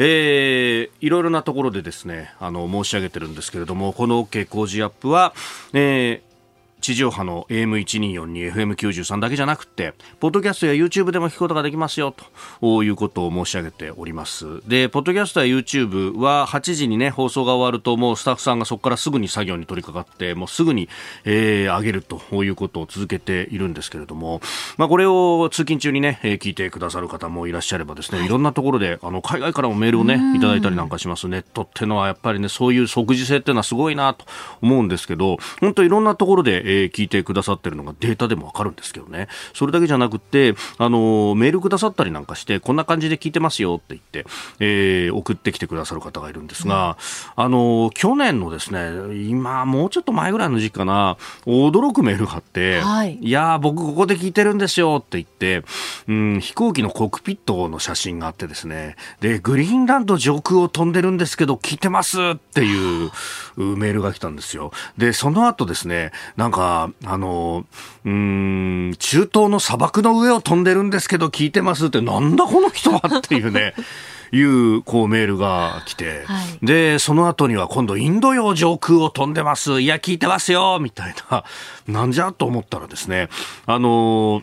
えー、いろいろなところでですねあの申し上げてるんですけれどもこの OK 工事アップは、えー、地上波の AM1242、FM93 だけじゃなくて、ポッドキャストや YouTube でも聞くことができますよ、ということを申し上げております。で、ポッドキャストや YouTube は8時にね、放送が終わると、もうスタッフさんがそこからすぐに作業に取り掛かって、もうすぐに、えー、上げるということを続けているんですけれども、まあ、これを通勤中にね、聞いてくださる方もいらっしゃればですね、いろんなところで、あの、海外からもメールをね、いただいたりなんかします。ネットってのはやっぱりね、そういう即時性っていうのはすごいなと思うんですけど、本当いろんなところで、えー、聞いてくださってるのがデータでもわかるんですけどね。それだけじゃなくて、あの、メールくださったりなんかして、こんな感じで聞いてますよって言って、えー、送ってきてくださる方がいるんですが、うん、あの、去年のですね、今、もうちょっと前ぐらいの時期かな、驚くメールがあって、はい、いや僕ここで聞いてるんですよって言って、うん、飛行機のコックピットの写真があってですね、で、グリーンランド上空を飛んでるんですけど、聞いてますっていうメールが来たんですよ。で、その後ですね、なんか、あの、うん、中東の砂漠の上を飛んでるんですけど聞いてますって、なんだこの人はっていうね。いうこうメールが来て、はい、でその後には今度インド洋上空を飛んでます。いや聞いてますよみたいな。なんじゃと思ったらですねあのー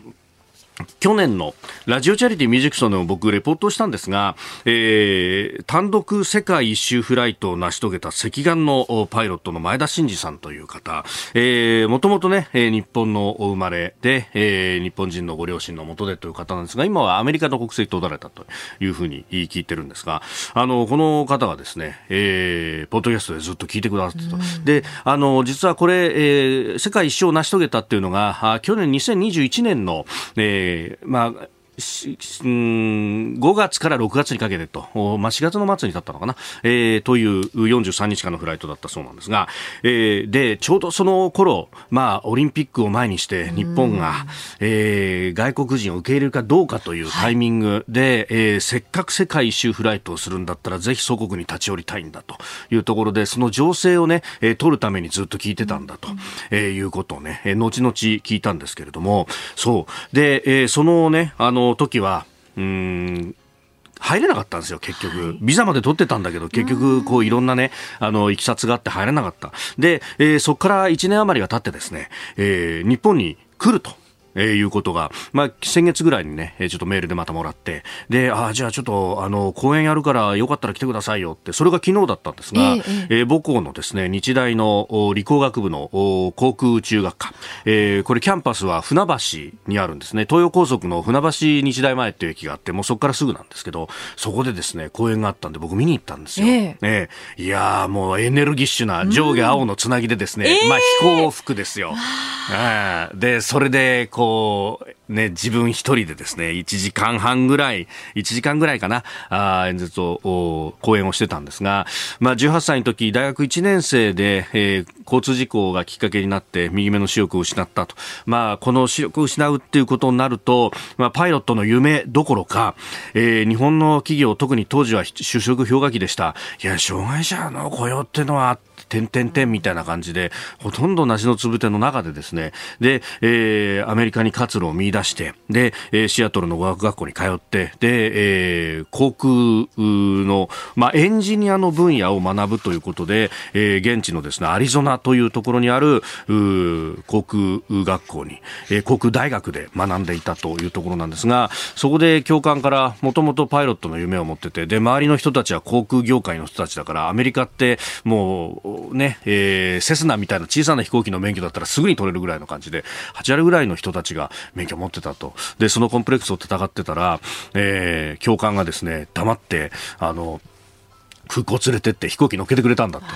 去年のラジオチャリティミュージックソンでも僕レポートしたんですが、えー、単独世界一周フライトを成し遂げた赤眼のパイロットの前田真二さんという方、えー、もともとね、日本のお生まれで、えー、日本人のご両親のもとでという方なんですが、今はアメリカの国籍と取られたというふうに聞いてるんですが、あの、この方がですね、えー、ポッドキャストでずっと聞いてくださってた。で、あの、実はこれ、えー、世界一周を成し遂げたっていうのが、去年2021年の、えーえー、まあ、5月から6月にかけてと、まあ、4月の末にだったのかな、えー、という43日間のフライトだったそうなんですが、えー、で、ちょうどその頃、まあ、オリンピックを前にして日本が、えー、外国人を受け入れるかどうかというタイミングで、はい、えー、せっかく世界一周フライトをするんだったら、ぜひ祖国に立ち寄りたいんだというところで、その情勢をね、えー、取るためにずっと聞いてたんだと、えー、いうことをね、えー、後々聞いたんですけれども、そう。で、えー、そのね、あの、時は、うん、入れなかったんですよ、結局。ビザまで取ってたんだけど、結局、こう、いろんなね、あの、いきさつがあって入れなかった。で、えー、そこから1年余りが経ってですね、えー、日本に来ると。えー、いうことが、まあ、先月ぐらいにね、ちょっとメールでまたもらって、で、あじゃあちょっと、あの、公演やるからよかったら来てくださいよって、それが昨日だったんですが、えー、えー、母校のですね、日大の理工学部の航空宇宙学科、えー、これキャンパスは船橋にあるんですね、東洋高速の船橋日大前っていう駅があって、もうそこからすぐなんですけど、そこでですね、公演があったんで僕見に行ったんですよ。えー、えー、いやもうエネルギッシュな上下青のつなぎでですね、まあ飛行服ですよ。えー、で、それで、こう、こう、ね、自分一人でですね、1時間半ぐらい、1時間ぐらいかな、あ演説を、講演をしてたんですが、まあ、18歳の時、大学1年生で、えー、交通事故がきっかけになって、右目の視力を失ったと。まあ、この視力を失うっていうことになると、まあ、パイロットの夢どころか、えー、日本の企業、特に当時は就職氷河期でした。いや、障害者の雇用っていうのは、点々点みたいな感じで、ほとんど梨のつぶての中でですね、で、えー、アメリカに活路を見出出して、で、シアトルの語学学校に通って、で、えー、航空の、まあ、エンジニアの分野を学ぶということで、えー、現地のですね、アリゾナというところにある、航空学校に、えー、航空大学で学んでいたというところなんですが、そこで教官からもともとパイロットの夢を持ってて、で、周りの人たちは航空業界の人たちだから、アメリカってもう、ね、えー、セスナみたいな小さな飛行機の免許だったらすぐに取れるぐらいの感じで、8割ぐらいの人たちが免許を持ってたと。で、そのコンプレックスを戦ってたら、えー、教官がですね、黙って、あの、空港連れてって飛行機乗っけてくれたんだって。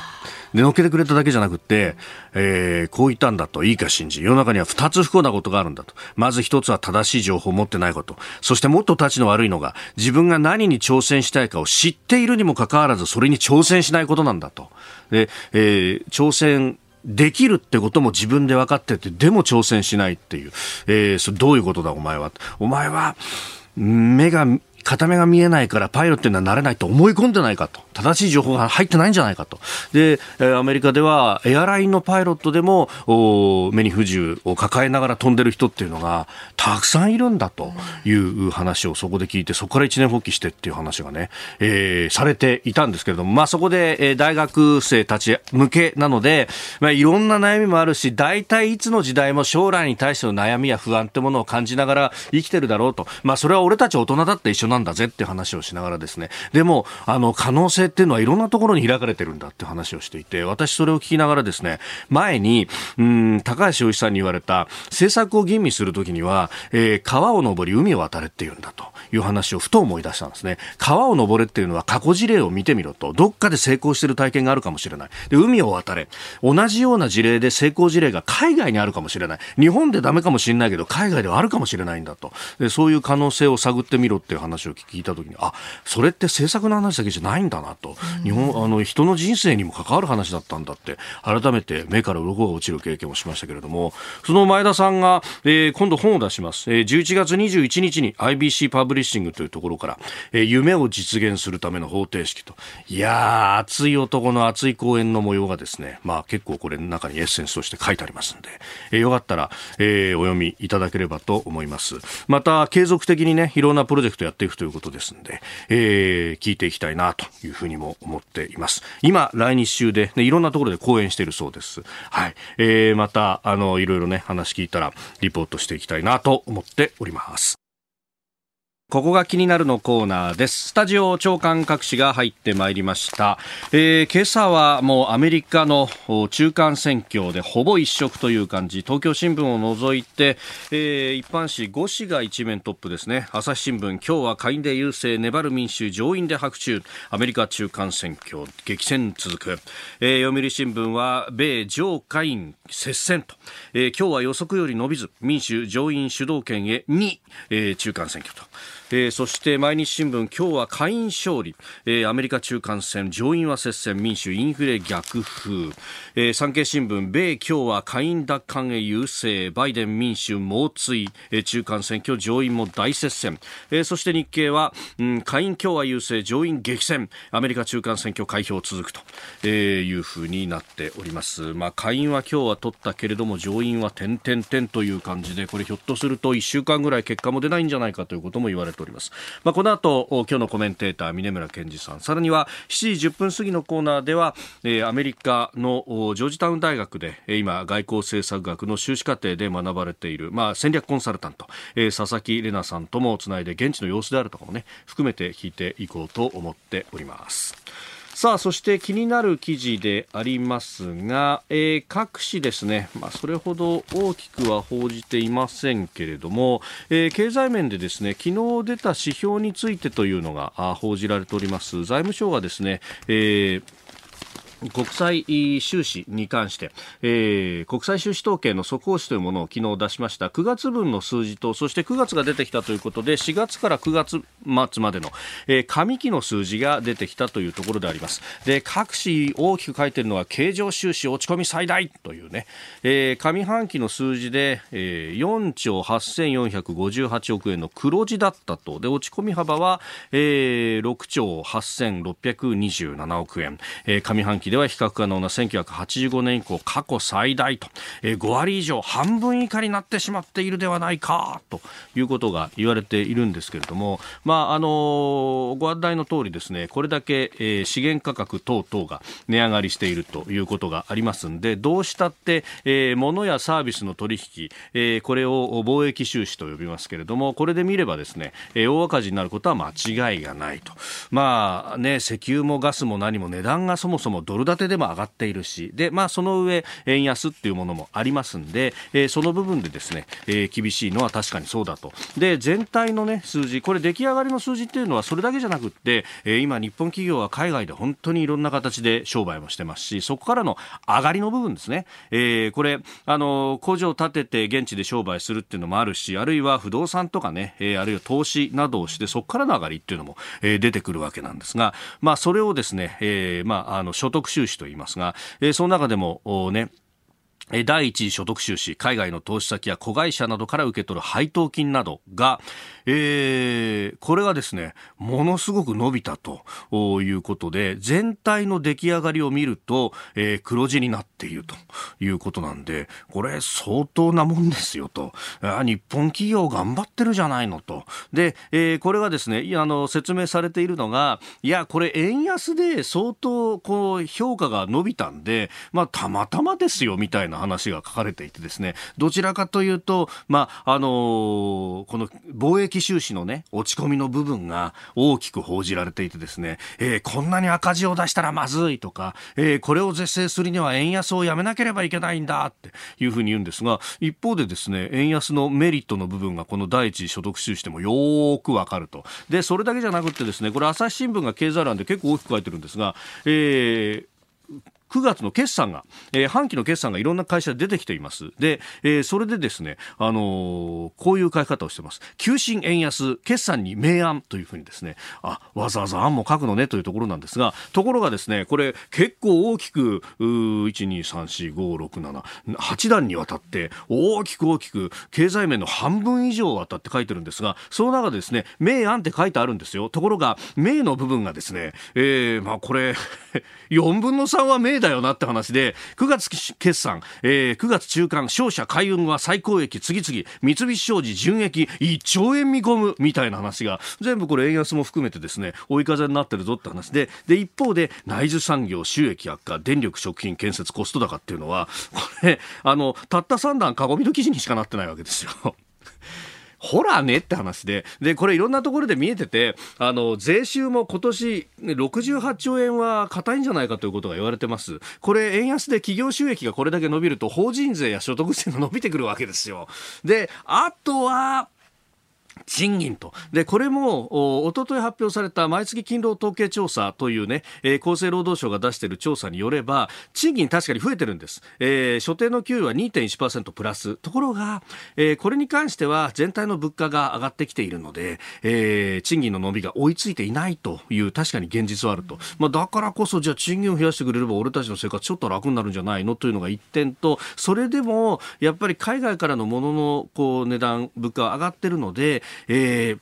で、乗っけてくれただけじゃなくて、えー、こう言ったんだと、いいか信じ。世の中には二つ不幸なことがあるんだと。まず一つは正しい情報を持ってないこと。そしてもっと立ちの悪いのが、自分が何に挑戦したいかを知っているにもかかわらず、それに挑戦しないことなんだと。で、えー、挑戦できるってことも自分で分かってて、でも挑戦しないっていう。えー、それどういうことだ、お前は？お前は、目が片目が見えないからパイロットにはなれないと思い込んでないかと。正しい情報が入ってないんじゃないかと。で、アメリカではエアラインのパイロットでも目に不自由を抱えながら飛んでる人っていうのがたくさんいるんだという話をそこで聞いて、そこから一年発起してっていう話がね、えー、されていたんですけれども、まあそこで、大学生たち向けなので、まあいろんな悩みもあるし、大体いつの時代も将来に対しての悩みや不安ってものを感じながら生きてるだろうと。まあそれは俺たち大人だって一緒なんだぜって話をしながらですね、でも、あの、可能性っていうのはいろんなところに開かれてるんだって話をしていて、私それを聞きながらですね、前に、うん、高橋洋一さんに言われた、政策を吟味するときには、えー、川を登り海を渡れって言うんだという話をふと思い出したんですね。川を登れっていうのは過去事例を見てみろと、どっかで成功してる体験があるかもしれない。で、海を渡れ。同じような事例で成功事例が海外にあるかもしれない。日本でダメかもしれないけど、海外ではあるかもしれないんだと。で、そういう可能性を探ってみろっていう話話を聞いたときに、あ、それって政策の話だけじゃないんだなと。日本、あの、人の人生にも関わる話だったんだって、改めて目から鱗が落ちる経験をしましたけれども、その前田さんが、えー、今度本を出します。えー、11月21日に IBC パブリッシングというところから、えー、夢を実現するための方程式と。いやー、熱い男の熱い講演の模様がですね、まあ結構これの中にエッセンスとして書いてありますんで、えー、よかったら、えー、お読みいただければと思います。また、継続的にね、いろんなプロジェクトやってということですんで、えー、聞いていきたいなというふうにも思っています。今、来日中で、ね、いろんなところで講演しているそうです。はい。えー、また、あの、いろいろね、話聞いたら、リポートしていきたいなと思っております。ここが気になるのコーナーです。スタジオ長官各紙が入ってまいりました。えー、今朝はもうアメリカの中間選挙でほぼ一色という感じ。東京新聞を除いて、えー、一般紙5紙が一面トップですね。朝日新聞、今日は下院で優勢、粘る民衆、上院で白昼。アメリカ中間選挙、激戦続く。えー、読売新聞は、米上下院接戦と。えー、今日は予測より伸びず、民主上院主導権へに、えー、中間選挙と。えー、そして毎日新聞今日は下院勝利、えー、アメリカ中間選上院は接戦民主インフレ逆風、えー、産経新聞米今日は下院奪還へ優勢。バイデン民主猛追、えー、中間選挙上院も大接戦、えー、そして日経は、うん、下院今日は優勢。上院激戦。アメリカ中間選挙開票続くと、えー、いうふうになっております。まあ下院は今日は取ったけれども上院は点々点という感じでこれひょっとすると1週間ぐらい結果も出ないんじゃないかということも言われてております。まあ、この後、今日のコメンテーター、峰村健二さん、さらには7時10分過ぎのコーナーでは、アメリカのジョージタウン大学で、今、外交政策学の修士課程で学ばれている、まあ、戦略コンサルタント、佐々木玲奈さんともつないで、現地の様子であるとかもね、含めて聞いていこうと思っております。さあそして気になる記事でありますが、えー、各紙ですね、まあ、それほど大きくは報じていませんけれども、えー、経済面でですね昨日出た指標についてというのが報じられております。財務省はですね、えー国際収支に関して、えー、国際収支統計の速報値というものを昨日出しました。9月分の数字とそして9月が出てきたということで4月から9月末までの、えー、上期の数字が出てきたというところであります。で各紙大きく書いているのは経常収支落ち込み最大というね、えー、上半期の数字で、えー、4兆8458億円の黒字だったと。で落ち込み幅は、えー、6兆8627億円、えー、上半期では比較可能な1985年以降過去最大と、えー、5割以上半分以下になってしまっているではないかということが言われているんですけれども、まああのご案内の通りですねこれだけ、えー、資源価格等々が値上がりしているということがありますんでどうしたって、えー、物やサービスの取引、えー、これを貿易収支と呼びますけれどもこれで見ればですね、えー、大赤字になることは間違いがないと。まあね石油もガスも何も値段がそもそもドルル建てでも上がっているし、で、まあ、その上、円安っていうものもありますんで、えー、その部分でですね、えー、厳しいのは確かにそうだと。で、全体のね、数字、これ出来上がりの数字っていうのはそれだけじゃなくって、えー、今日本企業は海外で本当にいろんな形で商売もしてますし、そこからの上がりの部分ですね。えー、これ、あの、工場を建てて現地で商売するっていうのもあるし、あるいは不動産とかね、えー、あるいは投資などをして、そこからの上がりっていうのも、えー、出てくるわけなんですが、まあ、それをですね、えー、まあ、あの、所得収支と言いますが、えー、その中でも、ね、第一次所得収支、海外の投資先や子会社などから受け取る配当金などが、えー、これがですね、ものすごく伸びたということで、全体の出来上がりを見ると、えー、黒字になっているということなんで、これ相当なもんですよと。日本企業頑張ってるじゃないのと。で、えー、これがですね、あの、説明されているのが、いや、これ円安で相当こう評価が伸びたんで、まあ、たまたまですよみたいな話が書かれていてですね、どちらかというと、まあ、あのー、この貿易収支のね、落ち込みの部分が大きく報じられていてですね、えー、こんなに赤字を出したらまずいとか、えー、これを是正するには円安をやめなければいけないんだっていうふうに言うんですが、一方でですね、円安のメリットの部分がこの第一所得収支でもよーくわかると。で、それだけじゃなくてですね、これ朝日新聞が経済欄で結構大きく書いてるんですが、えー、9月の決算が、えー、半期の決算がいろんな会社で出てきています。で、えー、それでですね、あのー、こういう書き方をしてます。急進円安、決算に明暗というふうにですね、あ、わざわざ案も書くのねというところなんですが、ところがですね、これ結構大きく、う1、2、3、4、5、6、7、8段にわたって大きく大きく経済面の半分以上わたって書いてるんですが、その中でですね、明暗って書いてあるんですよ。ところが、明の部分がですね、えー、まあこれ 4分の3は明だよなって話で、9月決算、えー、9月中間、商社海運は最高益次々、三菱商事純益1兆円見込むみたいな話が、全部これ円安も含めてですね、追い風になってるぞって話で、で、一方で内需産業収益悪化、電力食品建設コスト高っていうのは、これ、あの、たった3段囲みの記事にしかなってないわけですよ。ほらねって話で、で、これいろんなところで見えてて、あの、税収も今年68兆円は硬いんじゃないかということが言われてます。これ、円安で企業収益がこれだけ伸びると、法人税や所得税が伸びてくるわけですよ。で、あとは、賃金と。で、これも、おととい発表された毎月勤労統計調査というね、えー、厚生労働省が出している調査によれば、賃金確かに増えてるんです。えー、所定の給与は2.1%プラス。ところが、えー、これに関しては全体の物価が上がってきているので、えー、賃金の伸びが追いついていないという確かに現実はあると。まあ、だからこそ、じゃあ賃金を増やしてくれれば俺たちの生活ちょっと楽になるんじゃないの？というのが一点と、それでも、やっぱり海外からのもののこう値段、物価は上がってるので、えー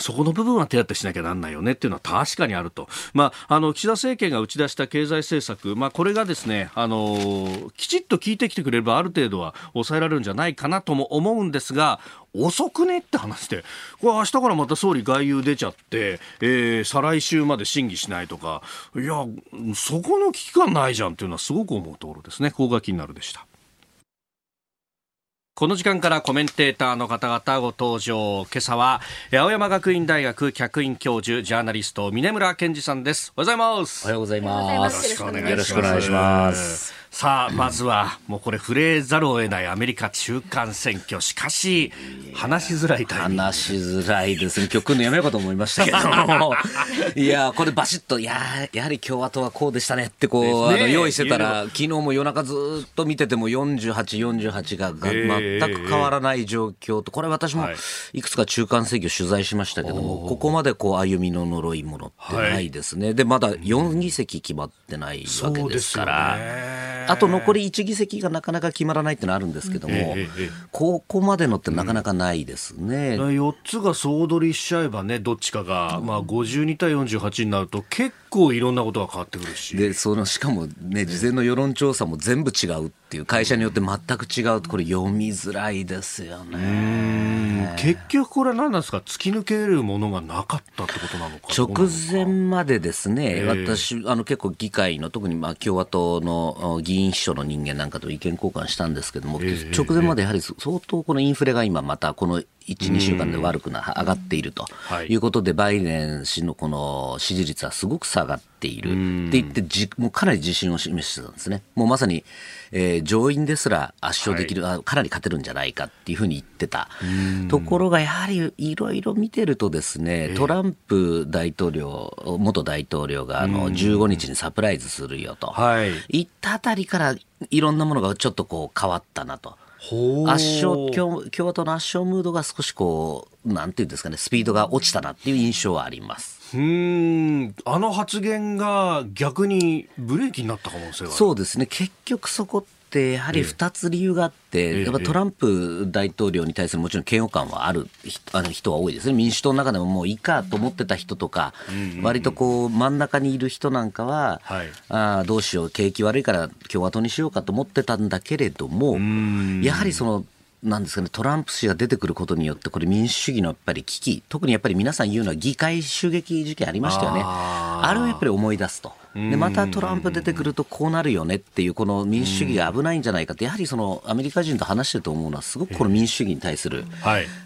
そこの部分は手当てしなきゃなんないよねっていうのは確かにあると。まあ、あの、岸田政権が打ち出した経済政策、まあ、これがですね、あの、きちっと聞いてきてくれればある程度は抑えられるんじゃないかなとも思うんですが、遅くねって話で、これ明日からまた総理外遊出ちゃって、えー、再来週まで審議しないとか、いや、そこの危機感ないじゃんっていうのはすごく思うところですね。ここが気になるでした。この時間からコメンテーターの方々ご登場。今朝は、青山学院大学客員教授、ジャーナリスト、峰村健二さんです。おはようございます。おはようございます。よろしくお願いします。さあ、まずは、もうこれ触れざるを得ないアメリカ中間選挙。しかし、話しづらいタイミング。話しづらいですね。今日来るのやめようかと思いましたけども。いや、これバシッと、いや、やはり共和党はこうでしたねってこう、ね、あの用意してたら、昨日も夜中ずっと見てても48、48がが全く変わらない状況と、これ私もいくつか中間選挙取材しましたけども、ここまでこう歩みの呪いものってないですね。はい、で、まだ4議席決まってないわけですから。あと残り1議席がなかなか決まらないってのはあるんですけども、えー、ここまでのってなかなかないですね、うん、4つが総取りしちゃえばね、どっちかが、まあ、52対48になると、結構いろんなことが変わってくるし。でそのしかもね、事前の世論調査も全部違うっていう、会社によって全く違うと、これ、読みづらいですよね。結局、これは何なんですか、突き抜けるものがなかったってことなのか直前までですね、私、あの結構議会の、特にまあ共和党の議員秘書の人間なんかと意見交換したんですけども、直前までやはり相当このインフレが今またこの1、2週間で悪くな、上がっていると。い。うことで、バイデン氏のこの支持率はすごく下がっている。って言ってじ、もうかなり自信を示してたんですね。もうまさに、えー、上院ですら圧勝できる、はい、かなり勝てるんじゃないかっていうふうに言ってた。ところが、やはりいろいろ見てるとですね、トランプ大統領、元大統領があの15日にサプライズするよと、はい、言ったあたりからいろんなものがちょっとこう変わったなと。圧勝共共和党の圧勝ムードが少しこうなんていうんですかねスピードが落ちたなっていう印象はあります。うん。あの発言が逆にブレーキになった可能性がそうですね。結局そこってやはり2つ理由があって、やっぱトランプ大統領に対するもちろん嫌悪感はあるあの人は多いですね、民主党の中でももういいかと思ってた人とか、割とこう真ん中にいる人なんかは、あどうしよう、景気悪いから共和党にしようかと思ってたんだけれども、やはりそのなんですかね、トランプ氏が出てくることによって、これ民主主義のやっぱり危機、特にやっぱり皆さん言うのは議会襲撃事件ありましたよね。あれをやっぱり思い出すと。でまたトランプ出てくるとこうなるよねっていうこの民主主義が危ないんじゃないかってやはりそのアメリカ人と話してると思うのはすごくこの民主主義に対する、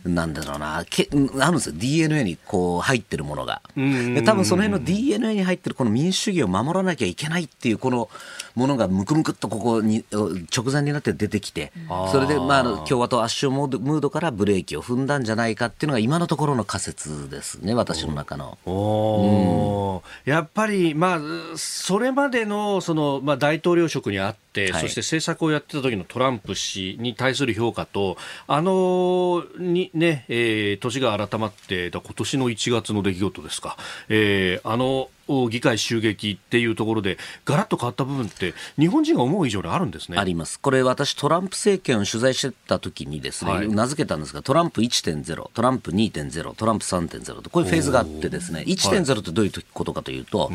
なんだろうなけあるんですよ。DNA にこう入ってるものが。で多分その辺の DNA に入ってるこの民主主義を守らなきゃいけないっていうこのものがむくむくっとここに直前になって出てきてそれでまあ共和党圧勝ムードからブレーキを踏んだんじゃないかっていうのが今のところの仮説ですね私の中の。おうん、やっぱりまあそれまでのその、まあ、大統領職にあって、はい、そして政策をやってた時のトランプ氏に対する評価と、あのにね、えー、年が改まって、今年の1月の出来事ですか、えー、あの議会襲撃っていうところで、ガラッと変わった部分って、日本人が思う以上にあるんですね。あります、これ、私、トランプ政権を取材してた時にですね、はい、名付けたんですが、トランプ1.0、トランプ2.0、トランプ3.0と、こういうフェーズがあってですね、1.0ってどういうことかというと、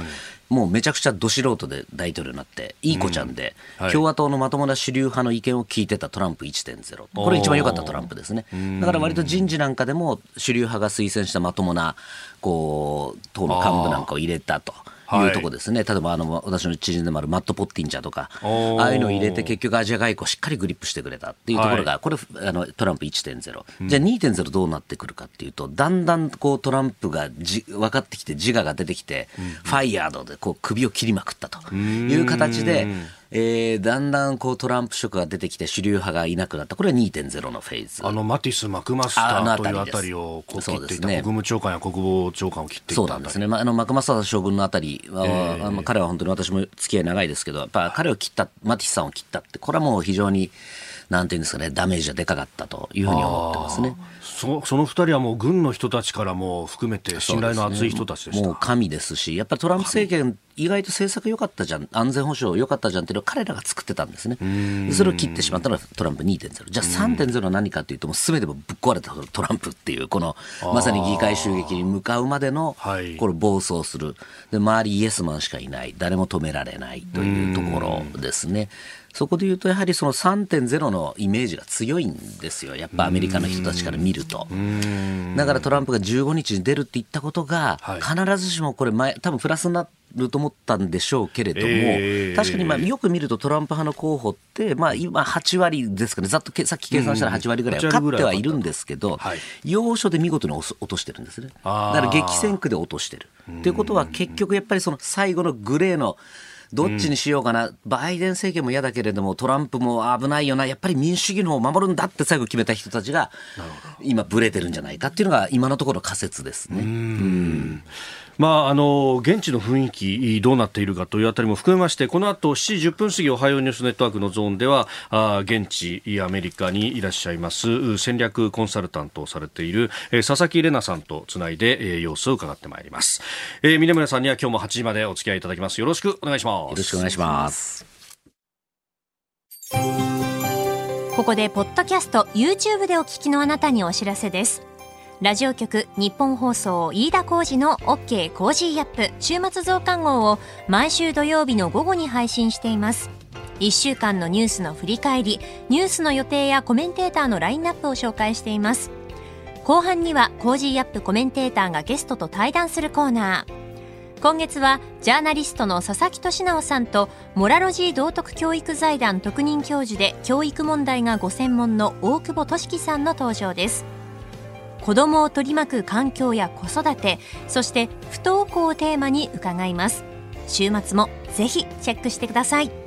もうめちゃくちゃど素人で大統領になって、いい子ちゃんで、うん。はい、共和党のまともな主流派の意見を聞いてたトランプ1.0、これ一番良かったトランプですね。だから割と人事なんかでも主流派が推薦したまともなこう党の幹部なんかを入れたと。い。うとこですね、はい、例えばあの私の知人でもあるマット・ポッティンチャーとか、ああいうのを入れて、結局、アジア外交しっかりグリップしてくれたっていうところが、はい、これあの、トランプ1.0、じゃあ2.0どうなってくるかっていうと、だんだんこうトランプがじ分かってきて、自我が出てきて、うん、ファイヤードでこう首を切りまくったという形で、えー、だんだんこうトランプ色が出てきて主流派がいなくなった。これは2.0のフェーズ。あのマティス・マクマスターというあたりをこう切っていた、ね、国務長官や国防長官を切っていたそうなんですね、まあ、あのマクマスター将軍のあたりは、えー、彼は本当に私も付き合い長いですけどやっぱ彼を切ったマティスさんを切ったってこれはもう非常になんていうんですかね、ダメージはでかかったというふうに思ってますね。そその二人はもう軍の人たちからも含めて信頼の厚い人たちでし、ね、もう神ですし、やっぱりトランプ政権、意外と政策良かったじゃん、安全保障良かったじゃんっていうのを彼らが作ってたんですね。それを切ってしまったのはトランプ2.0。じゃあ3.0は何かというと、もう全てもぶっ壊れたトランプっていう、このまさに議会襲撃に向かうまでの、これ暴走する。で、周りイエスマンしかいない。誰も止められないというところですね。そこで言うと、やはりその3.0のイメージが強いんですよ、やっぱアメリカの人たちから見ると。だからトランプが15日に出るって言ったことが、必ずしもこれ前、多分プラスになると思ったんでしょうけれども、えー、確かにまあよく見るとトランプ派の候補って、まあ、今8割ですかね、ざっとさっき計算したら8割ぐらい勝ってはいるんですけど、要所で見事に落としてるんですね。だから激戦区で落としてる。ということは結局やっぱりその最後のグレーのどっちにしようかな、うん、バイデン政権も嫌だけれども、トランプも危ないよな、やっぱり民主主義の方を守るんだって最後決めた人たちが、今、ぶれてるんじゃないかっていうのが、今のところ仮説ですね。うんまあ、あの現地の雰囲気どうなっているかというあたりも含めましてこの後7時10分過ぎおはようニュースネットワークのゾーンではあ現地アメリカにいらっしゃいます戦略コンサルタントをされている、えー、佐々木玲奈さんとつないで、えー、様子を伺ってまいります、えー、峯村さんには今日も8時までお付き合いいただきます。よろしくお願いします。よろしくお願いします。ここでポッドキャスト YouTube でお聞きのあなたにお知らせですラジオ局日本放送飯田浩司の OK コージーアップ週末増刊号を毎週土曜日の午後に配信しています。1週間のニュースの振り返り、ニュースの予定やコメンテーターのラインナップを紹介しています。後半には Cozy up コメンテーターがゲストと対談するコーナー。今月はジャーナリストの佐々木俊尚さんとモラロジー道徳教育財団特任教授で教育問題がご専門の大久保俊輝さんの登場です。子どもを取り巻く環境や子育てそして不登校をテーマに伺います。週末もぜひチェックしてください。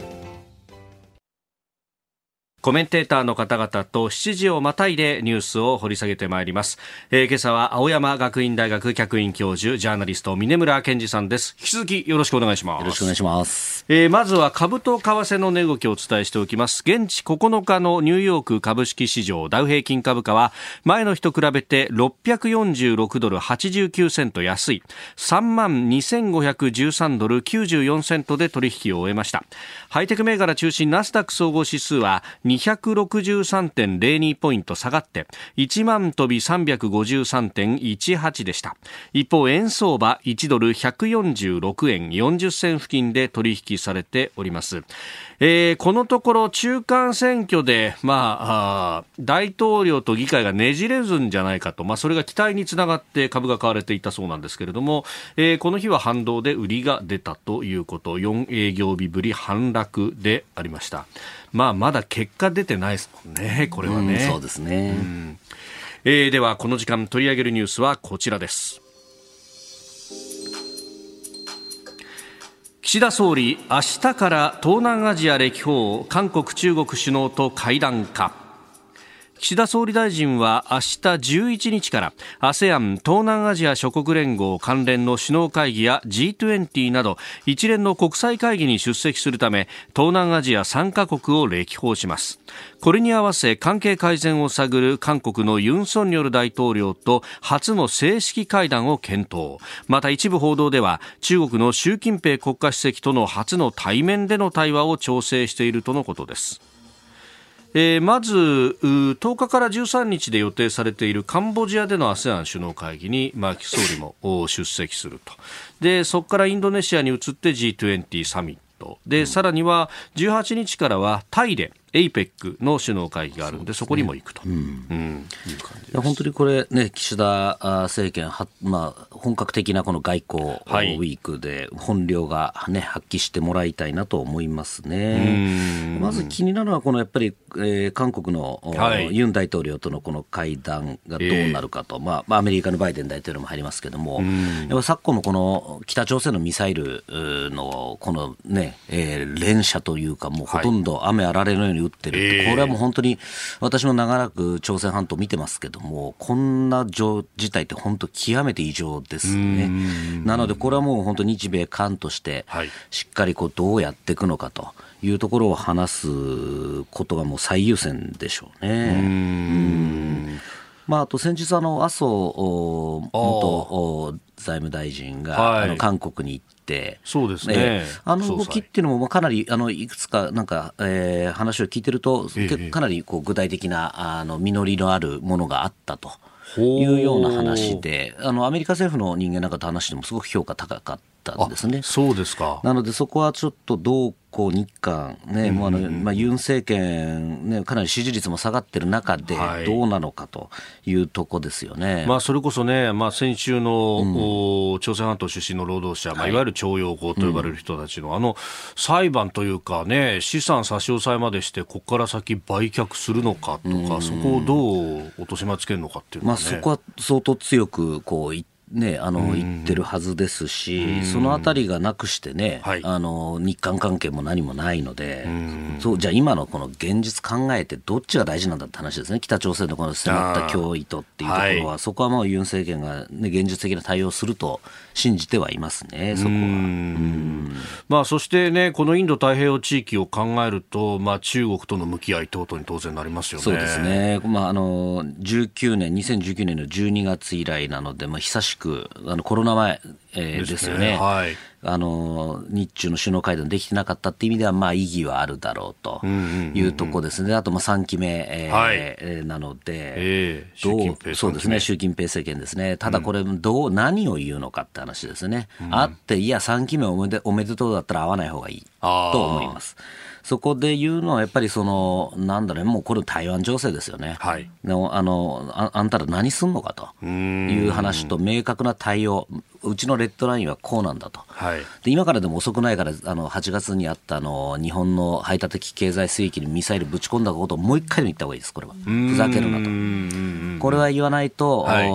コメンテーターの方々と7時をまたいでニュースを掘り下げてまいります。えー、今朝は青山学院大学客員教授、ジャーナリスト、峰村健二さんです。引き続きよろしくお願いします。よろしくお願いします。えー、まずは株と為替の値動きをお伝えしておきます。現地9日のニューヨーク株式市場ダウ平均株価は前の日と比べて646ドル89セント安い3万2513ドル94セントで取引を終えました。ハイテク銘柄中心ナスダック総合指数は263.02ポイント下がって1万飛び353.18でした。一方円相場1ドル146円40銭付近で取引されております。えー、このところ中間選挙で、まあ、大統領と議会がねじれずんじゃないかと、まあ、それが期待につながって株が買われていたそうなんですけれども、えー、この日は反動で売りが出たということ。4営業日ぶり反落でありました。まあ、まだ結果出てないですもんね、これはね。そうですね。えー、では、この時間取り上げるニュースはこちらです。岸田総理、明日から東南アジア歴訪、韓国、中国首脳と会談か。岸田総理大臣は明日11日から ASEAN 東南アジア諸国連合関連の首脳会議や G20 など一連の国際会議に出席するため東南アジア3カ国を歴訪します。これに合わせ関係改善を探る韓国のユン・ソンニョル大統領と初の正式会談を検討。また一部報道では中国の習近平国家主席との初の対面での対話を調整しているとのことです。えー、まず10日から13日で予定されているカンボジアでの ASEAN 首脳会議に、まあ、総理も出席すると。でそこからインドネシアに移って G20 サミット。で、さらには18日からはタイで APEC の首脳会議があるんで、そこにも行くと、いや本当にこれ、ね、岸田政権は、まあ、本格的なこの外交ウィークで本領が、ね、発揮してもらいたいなと思いますね。まず気になるのは、このやっぱり、えー、韓国の、はい、ユン大統領とのこの会談がどうなるかと、えー、まあ、まあ、アメリカのバイデン大統領も入りますけれども、やっぱ昨今のこの北朝鮮のミサイルのこのね、えー、連射というか、もうほとんど雨あられのように撃ってるって、えー、これはもう本当に私も長らく朝鮮半島見てますけども、こんな事態って本当極めて異常ですね。なのでこれはもう本当日米韓としてしっかりこうどうやっていくのかと。いうところを話すことがもう最優先でしょうね。うんまあ、あと先日あの麻生元財務大臣が、はい、あの韓国に行って、そうですね、えー、あの動きっていうのもかなりあのいくつかなんか、えー、話を聞いてると、えー、かなりこう具体的なあの実りのあるものがあったと。いうような話で、あのアメリカ政府の人間なんかと話してもすごく評価高かったんですね。そうですか。なのでそこはちょっとどうこう日韓ね、もうあのまあユン政権ねかなり支持率も下がってる中でどうなのかというとこですよね。はい、まあそれこそね、まあ先週の、うん、朝鮮半島出身の労働者、まあいわゆる徴用工と呼ばれる人たちの、うん、あの裁判というかね、資産差し押さえまでしてここから先売却するのかとか、うん、そこをどう落とし前つけるのかっていう、ね、まあそこは相当強くこう言ね、あの言ってるはずですし、そのあたりがなくしてね、はい、あの日韓関係も何もないので、そうじゃあ、今のこの現実考えて、どっちが大事なんだって話ですね、北朝鮮のこの迫った脅威とっていうところは、そこはもうユン政権が、ね、現実的な対応すると信じてはいますね、そこは。まあ、そしてね、このインド太平洋地域を考えると、まあ、中国との向き合い等々に当然なりますよね。そうですね、まあ、あの19年、2019年の12月以来なので、まあ、久しくあのコロナ前、えー、ですよね。はい、あの日中の首脳会談できてなかったっていう意味では、まあ、意義はあるだろうというとこですね、あとまあ3期目、えーはい、なので、えー、どうそうですね、習近平政権ですね、ただこれ、どう、何を言うのかって話ですね、うん、あって、いや、3期目おめでおめでとうだったら会わない方がいいと思います。そこで言うのはやっぱりそのなんだろうもうこれ台湾情勢ですよね。はい。のあのああんたら何すんのかという話と明確な対応。うちのレッドラインはこうなんだと、はい、で今からでも遅くないからあの8月にあったあの日本の排他的経済水域にミサイルぶち込んだことをもう一回も言った方がいいです、これは。ふざけるなと。これは言わないと、はい。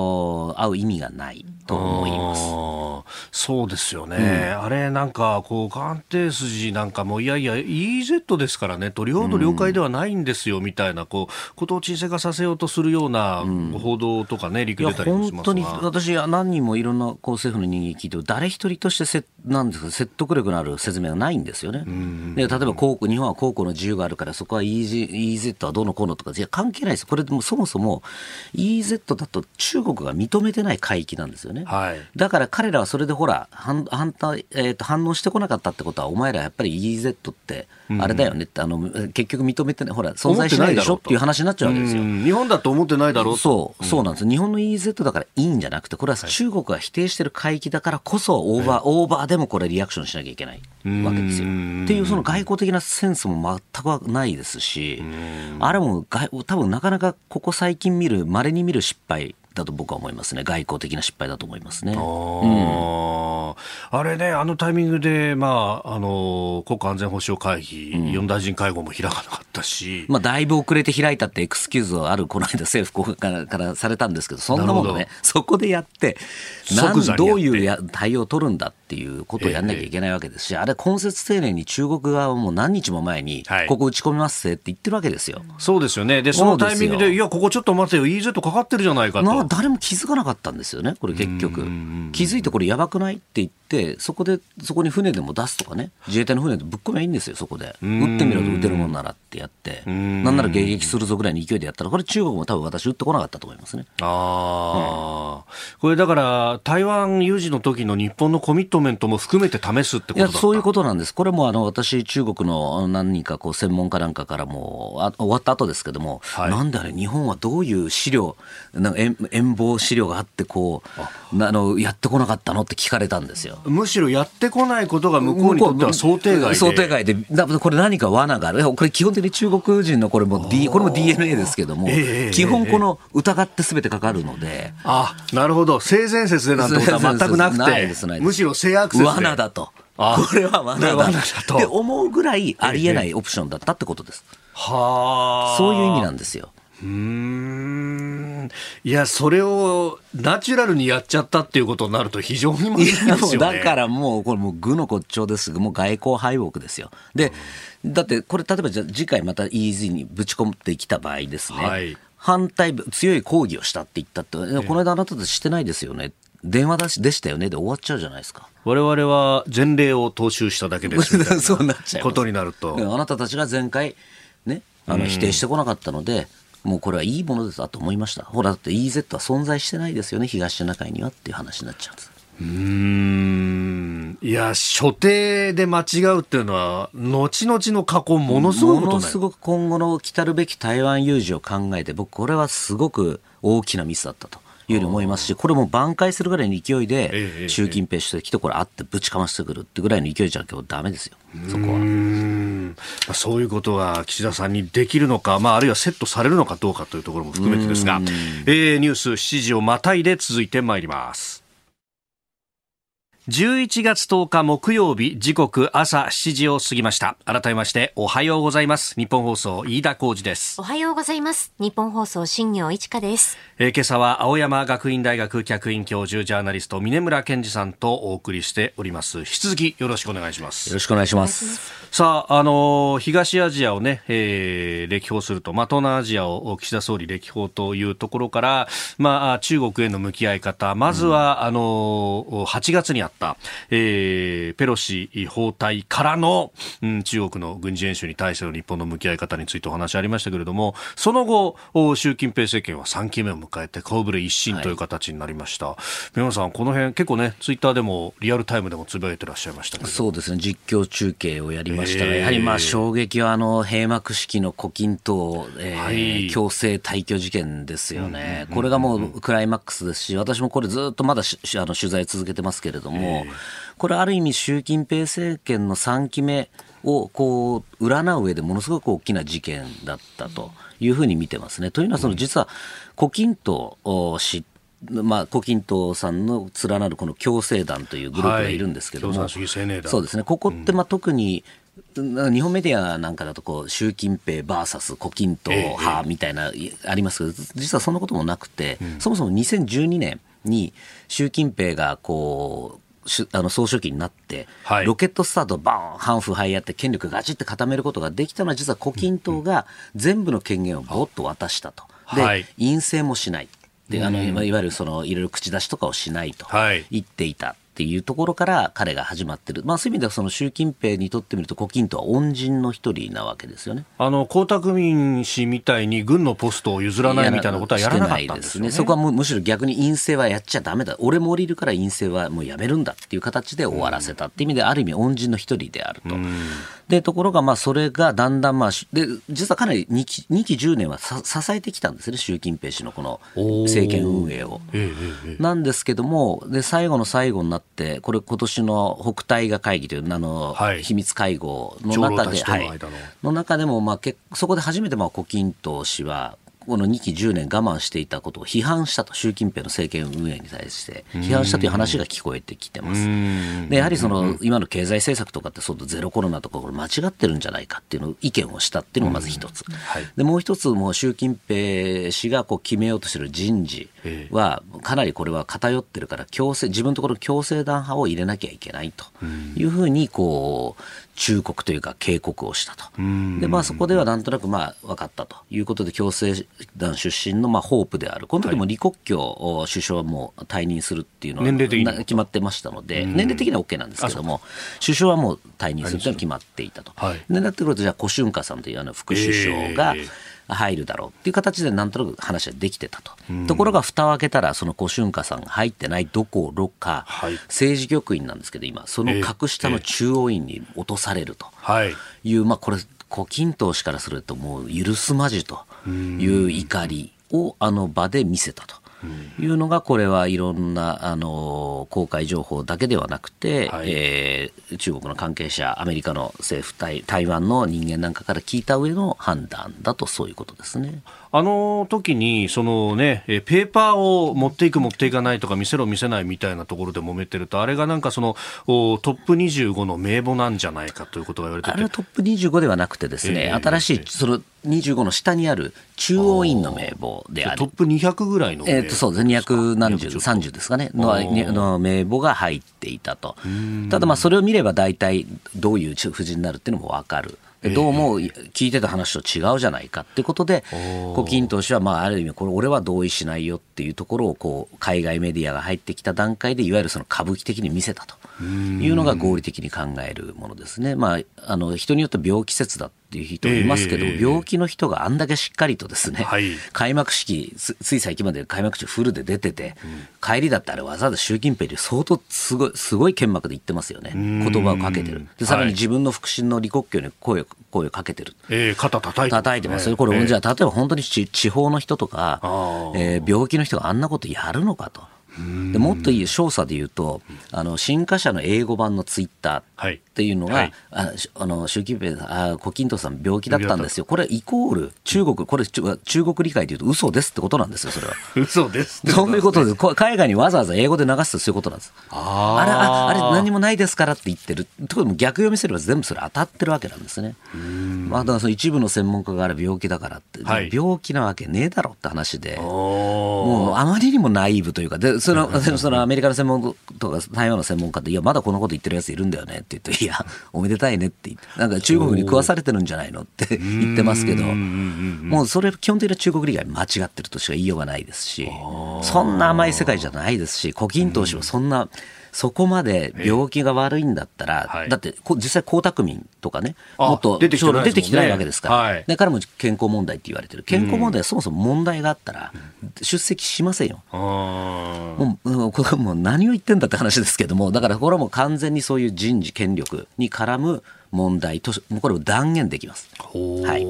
会う意味がないと思います。そうですよね、あれなんかこう鑑定筋なんかもいやいや EZ ですからね。取りほど了解ではないんですよみたいなこうことを沈静化させようとするような報道とかね、陸出たりもし本当にますが私は何人もいろんなこう政府の人間に聞いても誰一人としてせなんですか説得力のある説明がないんですよね。で例えば日本は航空の自由があるからそこは EZ, EZ はどうのこうのとかいや関係ないです。これでもそもそも EZ だと中国が認めてない海域なんですよね。はい。だから彼らはそれでほら反反対、えーと反応してこなかったってことはお前らやっぱり EZ ってあれだよねって、あの結局認めてないほら存在しないでしょっていう話になっちゃうわけですよ。うん。日本だと思ってないだろうと。そう、そうなんです。日本の EZ だからいいんじゃなくて、これは中国が否定してる海域だからこそ、オーバー、オーバーでもこれリアクションしなきゃいけないわけですよ。っていう、その外交的なセンスも全くないですし、あれも外、多分なかなかここ最近見る、稀に見る失敗だと僕は思いますね。外交的な失敗だと思いますね。あれね、あのタイミングで、まあ、あの国家安全保障会議、四大臣会合も開かなかったし、まあ、だいぶ遅れて開いたってエクスキューズはある、この間 政府からからされたんですけど、そんなものね、そこでやって、どういうや対応を取るんだっていうことをやんなきゃいけないわけですし、あれ、根節丁寧に中国側はもう何日も前にはい、ここ打ち込みますって言ってるわけですよ。そうですよね。で、そのタイミングで、いや、ここちょっと待てよ、EZ かかってるじゃないかと。まあ、誰も気づかなかったんですよね、これ結局。気づいてこれやばくないって言って、そこで、そこに船でも出すとかね、自衛隊の船でぶっ込めばいいんですよ、そこで。撃ってみろと撃てるもんならってやって、なんなら迎撃するぞぐらいの勢いでやったら、これ中国も多分私撃ってこなかったと思いますね。ああ、これだから、台湾有事の時の日本のコミットメントも含めて試すってことだいやそういうことなんです、これもあの私、中国の何人かこう専門家なんかからもあ終わった後ですけども、はい。なんであれ、日本はどういう資料、なんか遠遠望資料があってこうなあの、やってこなかったのって聞かれたんですよ。むしろやってこないことが向こうにとっては想定外で。想定外で、だこれ何か罠がある、これ基本的に中国人のこれも、D、これも DNA ですけども、ええ基本この疑ってすべてかかるので、あ、なるほど。性善説でなんてことは全くなくないですないて、むしろ性悪説で。罠だと。あこれは罠だ罠だとって思うぐらいありえないオプションだったってことです。はあ。そういう意味なんですよ。うーん。いや、それをナチュラルにやっちゃったっていうことになると非常にまずいですよね。だからもう、これもう愚の骨頂ですもう外交敗北ですよ。で、だってこれ、例えばじゃあ次回また EZ にぶち込んできた場合ですね、はい反対、強い抗議をしたって言ったって、この間あなたたちしてないですよね。電話だしでしたよねで終わっちゃうじゃないですか。我々は前例を踏襲しただけですみたいな ことになると。あなたたちが前回、ね、あの否定してこなかったので、もうこれはいいものだと思いました。ほら、だって EZ は存在してないですよね、東シナ海にはっていう話になっちゃうんです。うーん。いや、所定で間違うっていうのは、後々の過去ものすごいことねものすごく今後の来たるべき台湾有事を考えて、僕、これはすごく大きなミスだったと。いうふうに思いますし、これも挽回するぐらいの勢いええで、習近平主席とこれ会ってぶちかましてくるってぐらいの勢いじゃなきゃダメですよ、そこは。そういうことが岸田さんにできるのか、まあ、あるいはセットされるのかどうかというところも含めてですが、えーニュース7時をまたいで続いてまいります。11月10日木曜日時刻朝7時を過ぎました改めましておはようございます日本放送飯田浩二ですおはようございます。日本放送新業一華です。えー今朝は青山学院大学客員教授ジャーナリスト峰村健二さんとお送りしております引き続きよろしくお願いしますよろしくお願いします。さあ、あのー東アジアをね、えー歴訪すると、まあ、東南アジアを岸田総理歴訪というところから、まあ、中国への向き合い方、まずは、あのー8月にあった、えーペロシ訪台からの、うん、中国の軍事演習に対しての日本の向き合い方についてお話ありましたけれども、その後、お習近平政権は3期目を迎えて、顔ぶれ一新という形になりました。宮本さん、この辺、結構ね、ツイッターでも、リアルタイムでもつぶやいてらっしゃいましたけれど。もそうですね、実況中継をやりましたが、えー。やはりまあ衝撃はあの閉幕式の胡錦涛、えーはい。強制退去事件ですよね、これがもうクライマックスですし、私もこれ、ずっとまだしあの取材続けてますけれども、これ、ある意味、習近平政権の3期目をこう占う上でものすごく大きな事件だったというふうに見てますね。というのは、その実は胡錦涛氏まあ、胡錦涛さんの連なるこの共青団というグループがい。るんですけども、はいそうですね、ここってまあ特に日本メディアなんかだとこう習近平 VS 胡錦涛派みたいな、ありますけど実はそんなこともなくて、うん、そもそも2012年に習近平がこうあの総書記になって、はい、ロケットスタートバーン反腐敗やって権力ガチって固めることができたのは実は胡錦涛が全部の権限をぼっと渡したと。で、はい、陰性もしない。であのいわゆるそのいろいろ口出しとかをしないと言っていた。っていうところから彼が始まってる、まあ、そういう意味ではその習近平にとってみると胡錦涛は恩人の一人なわけですよね。あの江沢民氏みたいに軍のポストを譲らないみたいなことはやらなかったんですね、ね、そこはむむしろ逆に陰性はやっちゃだめだ。俺も降りるから陰性はもうやめるんだっていう形で終わらせたっていう意味である意味恩人の一人であると。でところがまあそれがだんだんまあで実はかなり2期 ,2 期10年は支えてきたんですね習近平氏のこの政権運営を。なんですけどもで最後の最後になってこれ今年の北大河会議というあの、はい、秘密会合の中で、はい、の中でも、まあ、けそこで初めてまあ胡錦涛氏はこの2期10年我慢していたことを批判したと、習近平の政権運営に対して批判したという話が聞こえてきてます。でやはりその今の経済政策とかってそうゼロコロナとかこれ間違ってるんじゃないかっていうの意見をしたっていうのがまず一つ。はい、でもう一つもう習近平氏がこう決めようとしている人事はかなりこれは偏ってるから強制自分のところ強制団派を入れなきゃいけないというふうにこう忠告というか警告をしたと。で、まあそこではなんとなくまあ分かったということで、共生団出身のまあホープである。この時も李克強首相も退任するっていうのは決まってましたので、年齢的には OK なんですけども、首相はもう退任するというのは決まっていたと。はい、で、なってくると、じゃあ、胡春華さんというあの副首相が、えー入るだろうっていう形でなんとなく話はできてたと、ところが蓋を開けたらその胡春華さんが入ってないどころか、はい、政治局員なんですけど今その格下の中央院に落とされると。い。う、まあこれ胡錦涛氏からするともう許すまじという怒りをあの場で見せたと。いうのが、これはいろんなあの公開情報だけではなくて、はい、えー、中国の関係者、アメリカの政府台、台湾の人間なんかから聞いた上の判断だと、そういうことですね。あの時にそのねペーパーを持っていく持っていかないとか見せろ見せないみたいなところで揉めてるとあれがなんかそのトップ25の名簿なんじゃないかということが言われてあれはトップ25ではなくてですね、えー、新しいその25の下にある中央院の名簿であるトップ200ぐらいのえー、とそうですね200何十30ですかねのの名簿が入っていたと。ただまあそれを見れば大体どういう夫人になるっていうのも分かるどうも聞いてた話と違うじゃないかってことで、胡錦涛氏は、まあ、ある意味、これ、俺は同意しないよっていうところをこう、海外メディアが入ってきた段階で、いわゆるその歌舞伎的に見せたというのが合理的に考えるものですね。まあ、あの人によって病気説だっていう人いますけど、えー、病気の人があんだけしっかりとですね、はい、開幕式つい最近まで開幕式フルで出てて、うん、帰りだってあれわざわざ習近平に相当すごいすごい剣幕で言ってますよね。言葉をかけてる。でさらに自分の腹心の李克強に声を声をかけてる、えー、肩叩いて叩いてます。よこれ、えー、じゃあ例えば本当に地方の人とか、えー、病気の人があんなことやるのかと。でもっといい調査で言うと、あの新華社の英語版のツイッターっていうのが、はい、ああの習近平あ胡錦涛さん病気だったんですよ、これイコール中国、これ中国理解で言うと嘘ですってことなんですよ、それは。嘘ですそういうことで、海外にわざわざ英語で流すとそういうことなんです。ああれあ、あれ何もないですからって言ってる。ところ逆読みすれば全部それ当たってるわけなんですね。まあ、だからその一部の専門家がある病気だからって、はい、病気なわけねえだろって話で、もうあまりにもナイーブというか、でそのそのアメリカの専門家とか台湾の専門家って、いや、まだこのこと言ってるやついるんだよねって言って、いや、おめでたいねってなんか中国に食わされてるんじゃないのって言ってますけど、もうそれ、基本的な中国理解間違ってるとしか言いようがないですし、そんな甘い世界じゃないですし、胡錦涛氏はそんな、そこまで病気が悪いんだったら、はい、だって実際江沢民とかね、もっと出てきてない,、出てきてないわけですから、はい、で彼も健康問題って言われてる、健康問題はそもそも問題があったら、出席しませんよ。もうこれもう何を言ってんだって話ですけども、だからこれはもう完全にそういう人事、権力に絡む問題と、これを断言できます。はい、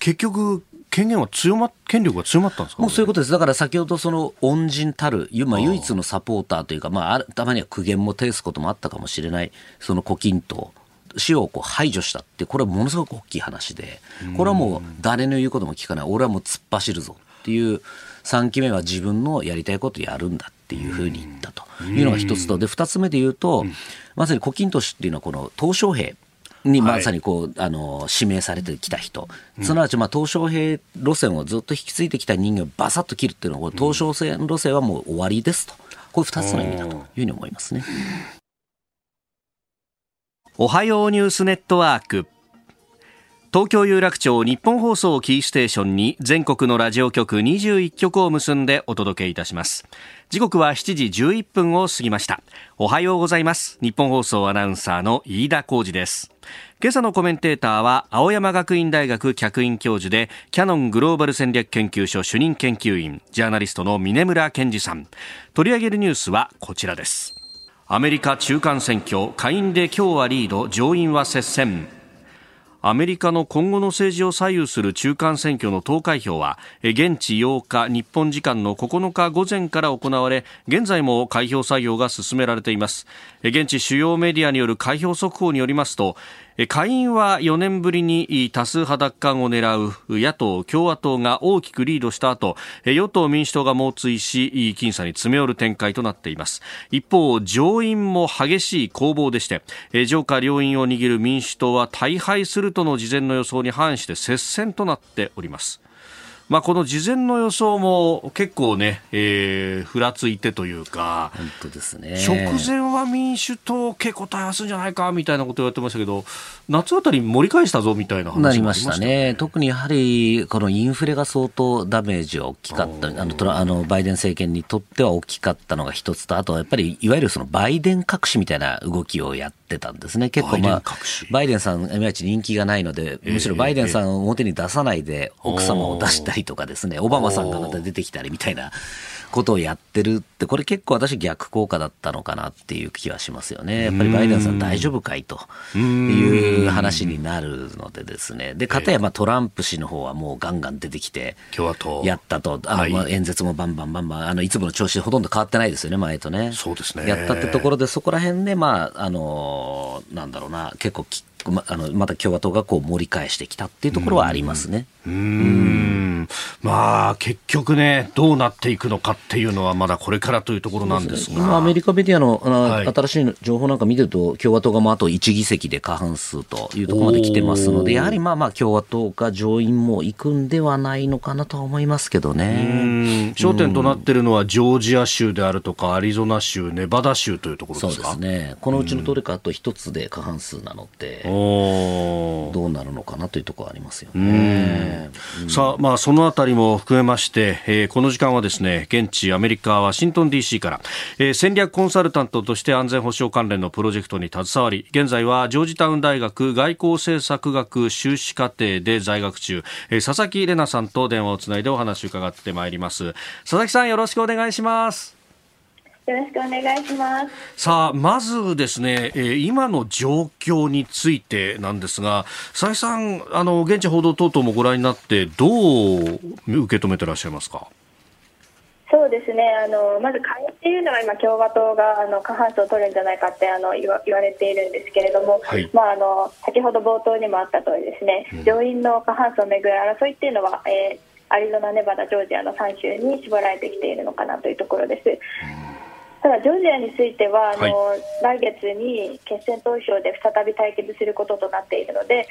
結局権限は強ま権力が強まったんですか、もうそういうことです、だから先ほど、その恩人たる、まあ、唯一のサポーターというか、まあ、たまには苦言も呈すこともあったかもしれない、その胡錦涛。死をこう排除したって、これはものすごく大きい話で、これはもう誰の言うことも聞かない、俺はもう突っ走るぞっていう、3期目は自分のやりたいことやるんだっていうふうに言ったというのが一つと、で2つ目で言うと、まさに胡錦涛氏っていうのは、この鄧小平にまさにこう、あの指名されてきた人、すなわちまあ鄧小平路線をずっと引き継いできた人間をばさっと切るっていうのは、鄧小平路線はもう終わりですと、こういう2つの意味だというふうに思いますね。おはようニュースネットワーク東京有楽町日本放送キーステーションに全国のラジオ局21局を結んでお届けいたします。時刻は7時11分を過ぎました。おはようございます。日本放送アナウンサーの飯田浩二です。今朝のコメンテーターは青山学院大学客員教授でキャノングローバル戦略研究所主任研究員ジャーナリストの峰村健二さん。取り上げるニュースはこちらです。アメリカ中間選挙下院で共和リード上院は接戦。アメリカの今後の政治を左右する中間選挙の投開票は現地8日日本時間の9日午前から行われ現在も開票作業が進められています。現地主要メディアによる開票速報によりますと下院は4年ぶりに多数派奪還を狙う野党・共和党が大きくリードした後与党・民主党が猛追し僅差に詰め寄る展開となっています。一方上院も激しい攻防でして上下両院を握る民主党は大敗するとの事前の予想に反して接戦となっております。まあ、この事前の予想も結構ね、えー、ふらついてというか、本当ですね。直前は民主党、結構大破するんじゃないかみたいなこと言われてましたけど、夏あたり盛り返したぞみたいな話なりましたね、特にやはりこのインフレが相当ダメージは大きかった、あのトラあのバイデン政権にとっては大きかったのが一つと、あとはやっぱりいわゆるそのバイデン隠しみたいな動きをやってたんですね、結構、まあ、バイデンさん、いまいち人気がないので、むしろバイデンさんを表に出さないで、奥様を出したりとかですね、オバマさんがまた出てきたりみたいなことをやってるって、これ結構私逆効果だったのかなっていう気はしますよね。やっぱりバイデンさん大丈夫かいという話になるのでですね。で、かたやまあトランプ氏の方はもうガンガン出てきて、やったと、あの、まあ演説もバンバンバンバン、あの、いつもの調子ほとんど変わってないですよね、前とね。そうですね。やったってところで、そこら辺で、まあ、あの、なんだろうな、結構きまあのまた共和党がこう盛り返してきたっていうところはありますね。うん。まあ結局ねどうなっていくのかっていうのはまだこれからというところなんですが、今アメリカメディアのはい、新しい情報なんか見てると共和党がまああと1議席で過半数というところまで来てますのでやはりまあまあ共和党が上院も行くんではないのかなとは思いますけどね。焦点となっているのはジョージア州であるとかアリゾナ州ネバダ州というところですか？そうですね。このうちのどれかあと一つで過半数なのでどうなるのかなというところはありますよね。さあ、まあ、そのあたりも含めまして、えー、この時間はですね、現地アメリカ、ワシントン DC から、えー、戦略コンサルタントとして安全保障関連のプロジェクトに携わり、現在はジョージタウン大学外交政策学修士課程で在学中、えー、佐々木玲奈さんと電話をつないでお話を伺ってまいります。佐々木さん、よろしくお願いします。よろしくお願いします。さあ、まずですね、えー、今の状況についてなんですが、佐々木さん、あの、現地報道等々もご覧になって、どう受け止めてらっしゃいますか？そうですね。あのまず下院っていうのは今、共和党があの過半数を取るんじゃないかってあの言わ言われているんですけれども、はい、まあ、あの先ほど冒頭にもあった通りですね、うん、上院の過半数をめぐる争いっていうのは、えー、アリゾナ、ネバダ、ジョージアの3州に絞られてきているのかなというところです。うんただ、ジョージアについては、あの、はい、来月に決選投票で再び対決することとなっているので、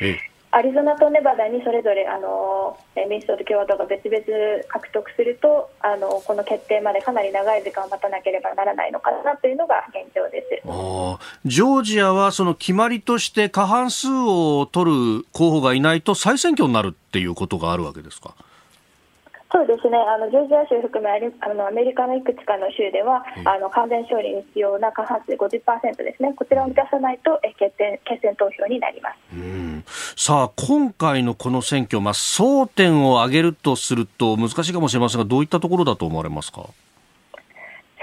アリゾナとネバダにそれぞれあの民主党と共和党が別々獲得するとあのこの決定までかなり長い時間を待たなければならないのかなというのが現状です。ジョージアはその決まりとして過半数を取る候補がいないと再選挙になるっていうことがあるわけですか？そうですね。あのジョージア州含めあのアメリカのいくつかの州では、あの完全勝利に必要な過半数50%ですね、こちらを満たさないとえ決定決選投票になります。うん。さあ、今回のこの選挙、まあ、争点を挙げるとすると難しいかもしれませんが、どういったところだと思われますか？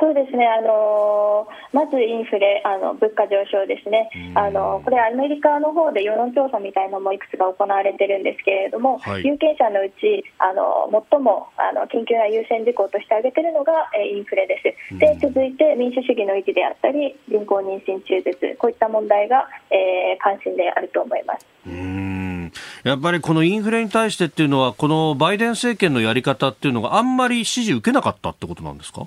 そうですね、あのまずインフレ、あの物価上昇ですね、あのこれ、アメリカの方で世論調査みたいなのもいくつか行われてるんですけれども、はい、有権者のうちあの最もあの緊急な優先事項として挙げているのが、えインフレです。で続いて民主主義の維持であったり、人工妊娠中絶、こういった問題が、えー、関心であると思います。うん。やっぱりこのインフレに対してっていうのは、このバイデン政権のやり方っていうのがあんまり支持受けなかったってことなんですか？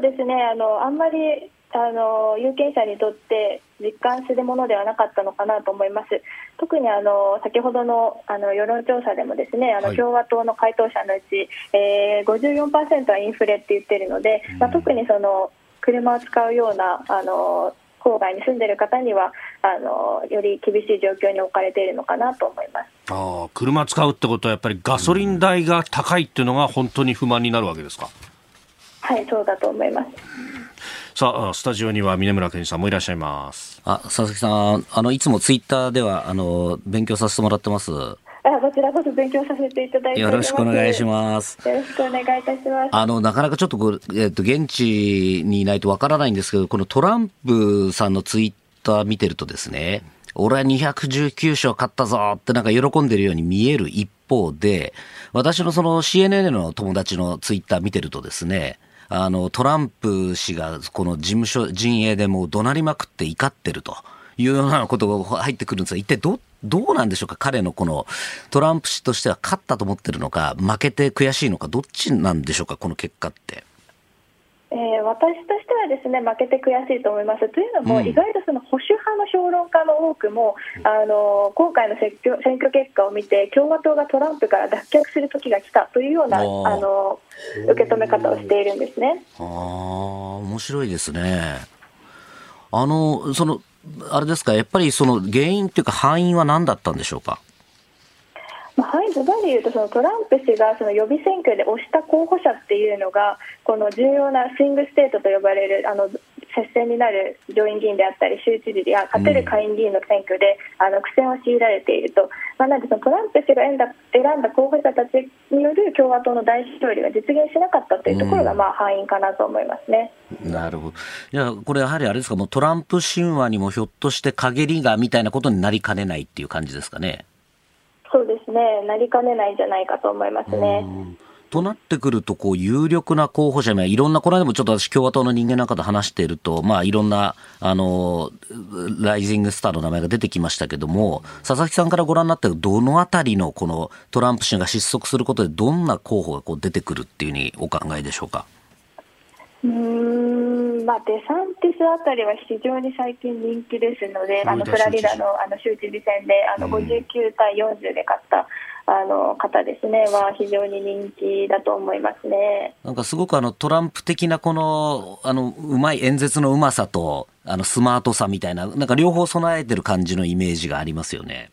そうですねあのあんまりあの有権者にとって実感するものではなかったのかなと思います。特にあの先ほどのあの世論調査でもですねあの共和党の回答者のうち、はい、えー、54%はインフレって言っているので、まあ、特にその車を使うようなあの郊外に住んでいる方にはあのより厳しい状況に置かれているのかなと思いますあ車使うってことはやっぱりガソリン代が高いっていうのが本当に不満になるわけですか？はいそうだと思います。さあ、スタジオには峰村健さんもいらっしゃいます。あ、佐々木さん、あの、いつもツイッターでは、あの、勉強させてもらってます。あこちらこそ勉強させていただいてよろしくお願いします。よろしくお願いいたします。あの、なかなかちょっとこう、えっと、現地にいないとわからないんですけど、このトランプさんのツイッター見てるとですね、俺は219勝勝ったぞってなんか喜んでるように見える一方で、私のその CNN の友達のツイッター見てるとですね、あの、トランプ氏がこの事務所、陣営でもう怒鳴りまくって怒ってると。いうようなことが入ってくるんですが、一体ど、どうなんでしょうか？彼のこのトランプ氏としては勝ったと思ってるのか、負けて悔しいのか、どっちなんでしょうか、この結果って。えー、私としてはですね負けて悔しいと思います。というのも、うん、意外とその保守派の評論家の多くも、あの今回の選挙選挙結果を見て共和党がトランプから脱却する時が来たというようなあの受け止め方をしているんですね。あ面白いですね。あのそのあれですか、やっぱりその原因というか、敗因は何だったんでしょうか？まあ、はい、ズバリ言うとそのトランプ氏がその予備選挙で推した候補者っていうのがこの重要なスイングステートと呼ばれるあの接戦になる上院議員であったり州知事や勝てる下院議員の選挙で、うん、あの苦戦を強いられていると、まあ、なのでそのトランプ氏が選んだ選んだ候補者たちによる共和党の大勝利が実現しなかったというところが、まあ、敗因かなと思いますね。なるほど。いや、これやはりあれですか、もうトランプ神話にもひょっとして陰りがみたいなことになりかねないっていう感じですかね。ね、なりかねないんじゃないかと思いますね。となってくると、こう、有力な候補者いろんな、この間もちょっと私、共和党の人間なんかと話していると、まあ、いろんな、あの、ライジングスターの名前が出てきましたけども、佐々木さんからご覧になって、どのあたりのこのトランプ氏が失速することで、どんな候補がこう出てくるっていうふうにお考えでしょうか？うんまあ、デサンティスあたりは非常に最近人気ですので、あのフラリダのあの州知事選であの59対40で勝ったあの方ですね、は非常に人気だと思いますね。なんかすごくあのトランプ的なこのあのうまい演説のうまさとあのスマートさみたいな、なんか両方備えてる感じのイメージがありますよね。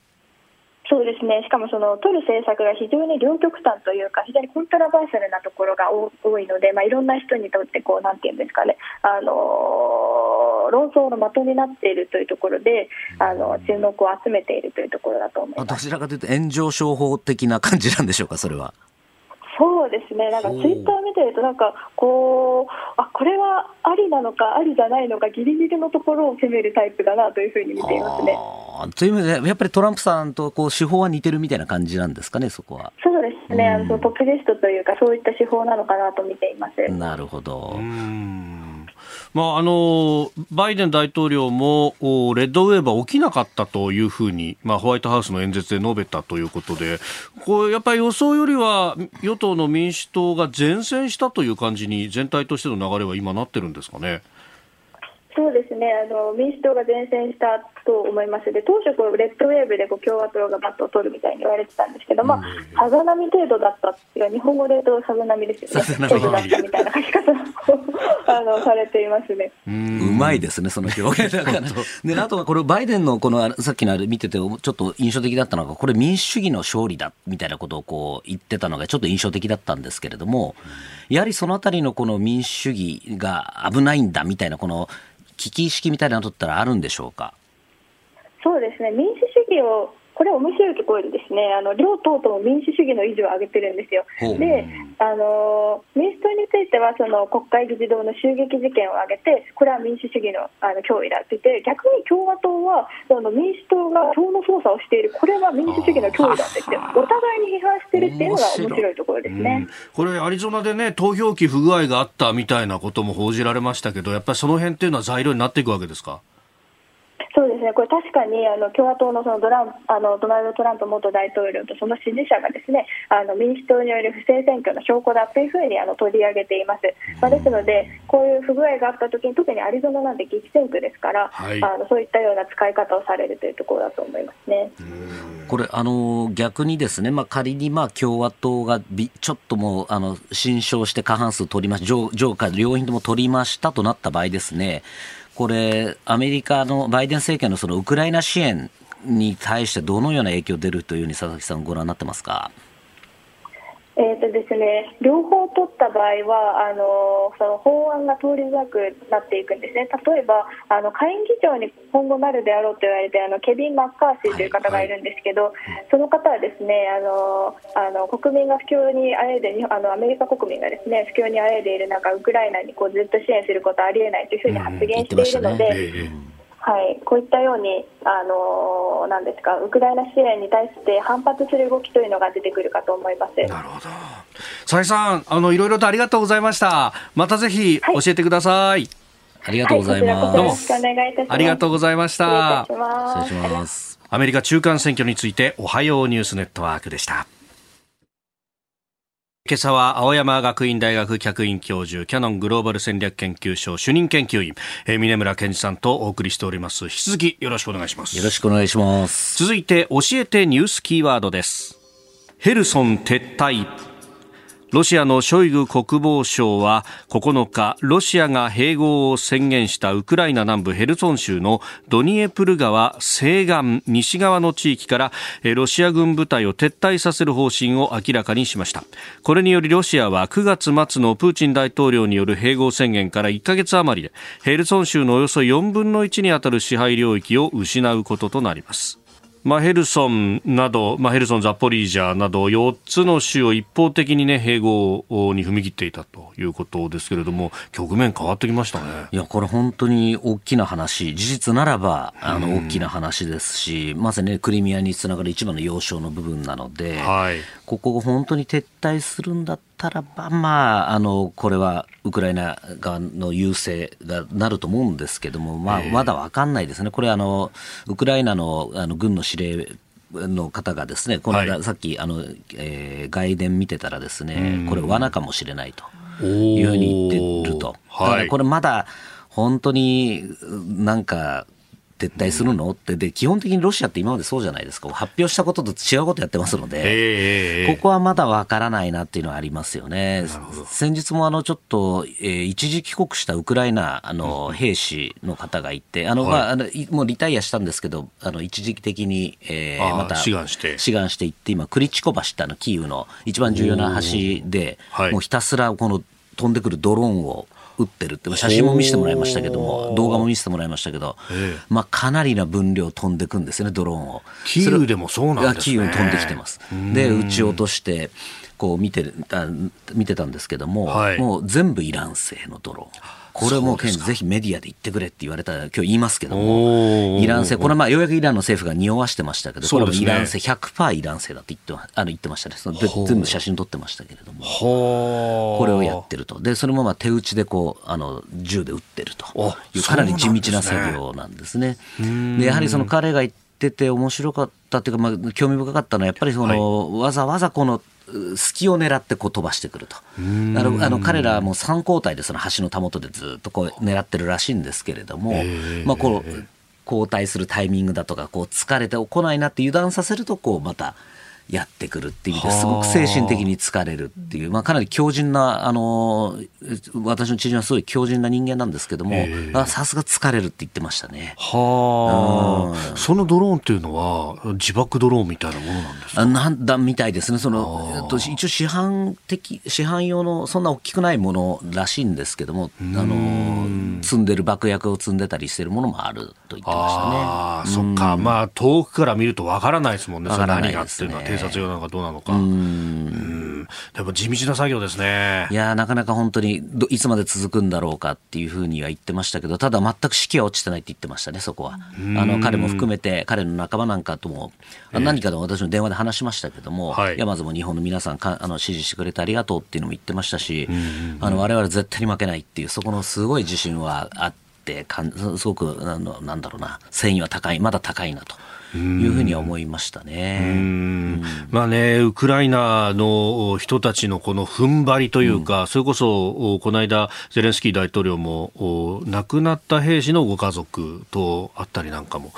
そうですね、しかもその取る政策が非常に両極端というか、非常にコントラバーサルなところが多いので、まあ、いろんな人にとってこう、なんていうんですかね、あの論争の的になっているというところで、あの注目を集めているというところだと思います。どちらかというと、炎上商法的な感じなんでしょうか、それは。そうですね、なんかツイッター見てると、なんかこう、あこれはありなのか、ありじゃないのか、ぎりぎりのところを攻めるタイプだなというふうに見ていますね。という意味で、やっぱりトランプさんとこう手法は似てるみたいな感じなんですかね、そこは。そうですね、あのポピュリストというか、そういった手法なのかなと見ています。なるほど。まあ、あのバイデン大統領もレッドウェーブは起きなかったというふうに、まあ、ホワイトハウスの演説で述べたということでこれやっぱり予想よりは与党の民主党が善戦したという感じに全体としての流れは今なってるんですかね？そうですねあの民主党が善戦したと思います。で当初こう、レッドウェーブでこう共和党がバットを取るみたいに言われてたんですけど、まあ、さざ波程度だったっていう日本語で言うとさざ波ですよね、程度だったみたいな書き方をあのされていますね。うまいですね、その表現だから。であとはこれ、バイデンのこのさっきのあれ見てて、ちょっと印象的だったのが、これ、民主主義の勝利だみたいなことをこう言ってたのが、ちょっと印象的だったんですけれども、やはりそのあたりのこの民主主義が危ないんだみたいな、この危機意識みたいなのとったらあるんでしょうか？そうですね。民主主義をこれ面白いところでですねあの両党とも民主主義の維持を上げてるんですよ。であの民主党についてはその国会議事堂の襲撃事件を挙げてこれは民主主義のあの脅威だって言って逆に共和党はその民主党が党の操作をしている。これは民主主義の脅威だって言ってお互いに批判してるっていうのが面白いところですね。これアリゾナでね投票機不具合があったみたいなことも報じられましたけどやっぱりその辺っていうのは材料になっていくわけですか？そうですね、これ確かにあの共和党のそのドランあのドナルド・トランプ元大統領とその支持者がですねあの民主党による不正選挙の証拠だというふうにあの取り上げています、まあ、ですので、こういう不具合があったときに、特にアリゾナなんて激戦区ですから、はい、あのそういったような使い方をされるというところだと思いますね。これ、あの逆にですね、まあ、仮にまあ共和党がちょっともうあの新勝して過半数取りまし上上下両院とも取りましたとなった場合ですね、これ、アメリカのバイデン政権のそのウクライナ支援に対してどのような影響出るというふうに佐々木さん、ご覧になってますか？えーとですね、両方取った場合はあのその法案が通りづらくなっていくんですね、例えばあの下院議長に今後なるであろうと言われてあのケビン・マッカーシーという方がいるんですけど、はい。はい、その方はですねあのあの国民が不況にあえいであのアメリカ国民がですね不況にあえいでいる中ウクライナにこうずっと支援することはありえないというふうに発言しているので。はい、こういったように、あのなんですか、ウクライナ支援に対して反発する動きというのが出てくるかと思います。なるほど。佐々木さん、あのいろいろとありがとうございました。またぜひ教えてください。はい、ありがとうございます。どうもありがとうございました。失礼します。アメリカ中間選挙について、おはようニュースネットワークでした。今朝は青山学院大学客員教授キャノングローバル戦略研究所主任研究員、えー、峰村健二さんとお送りしております。引き続きよろしくお願いします。よろしくお願いします。続いて教えてニュースキーワードです。ヘルソン撤退ロシアのショイグ国防相は9日ロシアが併合を宣言したウクライナ南部ヘルソン州のドニエプル川西岸西側の地域からロシア軍部隊を撤退させる方針を明らかにしました。これによりロシアは9月末のプーチン大統領による併合宣言から1ヶ月余りでヘルソン州のおよそ4分の1にあたる支配領域を失うこととなります。まあ、ヘルソンなど、まあ、ヘルソン、ザポリージャなど4つの州を一方的に、ね、併合に踏み切っていたということですけれども、局面変わってきましたね。いや、これ、本当に大きな話、事実ならばあの大きな話ですし、まさに、ね、クリミアにつながる一番の要衝の部分なので、はい、ここ、本当に撤退するんだったらば、まあ、あのこれはウクライナ側の優勢がなると思うんですけども、まあ、まだ分かんないですね、これあの、ウクライナのあの軍の司令の方がですね、この間、はい、さっきあの、えー、外伝見てたらですね、これ、罠かもしれないというふうに言ってると。だからこれまだ本当になんか撤退するの？ってで基本的にロシアって今までそうじゃないですか。発表したことと違うことやってますので、ここはまだわからないなっていうのはありますよね。先日もあのちょっと、えー、一時帰国したウクライナあの兵士の方がいて、あの、まあ、あのもうリタイアしたんですけど、あの一時的に、えー、また志願して。志願していって、今クリチコ橋ってあのキーウの一番重要な橋で、もうひたすらこの飛んでくるドローンを撃ってるって写真も見せてもらいましたけども動画も見せてもらいましたけど、まあ、かなりな分量飛んでくんですよねドローンを。キーウでもそうなんですね。キーウに飛んできてます。で撃ち落としてこう見て見てたんですけども、はい、もう全部イラン製のドローンこれもぜひメディアで言ってくれって言われたら今日言いますけどもイラン製。これまあようやくイランの政府が匂わしてましたけどこれもイラン製100%イラン製だって言ってあの言ってましたね。その全部写真撮ってましたけれども。これをやってると。でそれもまあ手打ちでこうあの銃で撃ってるというかなり地道な作業なんですね。でやはりその彼が言ってて面白かったっていうか、まあ、興味深かったのはやっぱりその、はい、わざわざこの隙を狙ってこう飛ばしてくると。あのあの彼らも3交代でその橋のたもとでずっとこう狙ってるらしいんですけれども、まあ、こう交代するタイミングだとかこう疲れて来ないなって油断させるとこうまたやってくるっていう意味ですごく精神的に疲れるっていう、まあ、かなり強靭なあの私の知人はすごい強靭な人間なんですけどもさすが疲れるって言ってましたね。はあ、うん、そのドローンっていうのは自爆ドローンみたいなものなんですか？なんだみたいですね。その一応市販的市販用のそんな大きくないものらしいんですけどもあの積んでる爆薬を積んでたりしてるものもあると言ってましたね。あそっか。まあ遠くから見るとわからないですもんね。それ何がっていうのは偵察用なのかどうなのか。うんでも地道な作業ですね。いやなかなか本当にいつまで続くんだろうかっていうふうには言ってましたけど、ただ全く士気は落ちてないって言ってましたね、そこは。あの彼も含めて、彼の仲間なんかとも、何かで私も電話で話しましたけども、はい、山津も日本の皆さんかあの支持してくれてありがとうっていうのも言ってましたし、あの我々絶対に負けないっていう、そこのすごい自信はあって。ってかんすごくあのなんだろうな繊維は高いまだ高いなと。いうふうには思いましたね。まあね、ウクライナの人たちのこの踏ん張りというか、うん、それこそ、この間、ゼレンスキー大統領も、亡くなった兵士のご家族と会ったりなんかも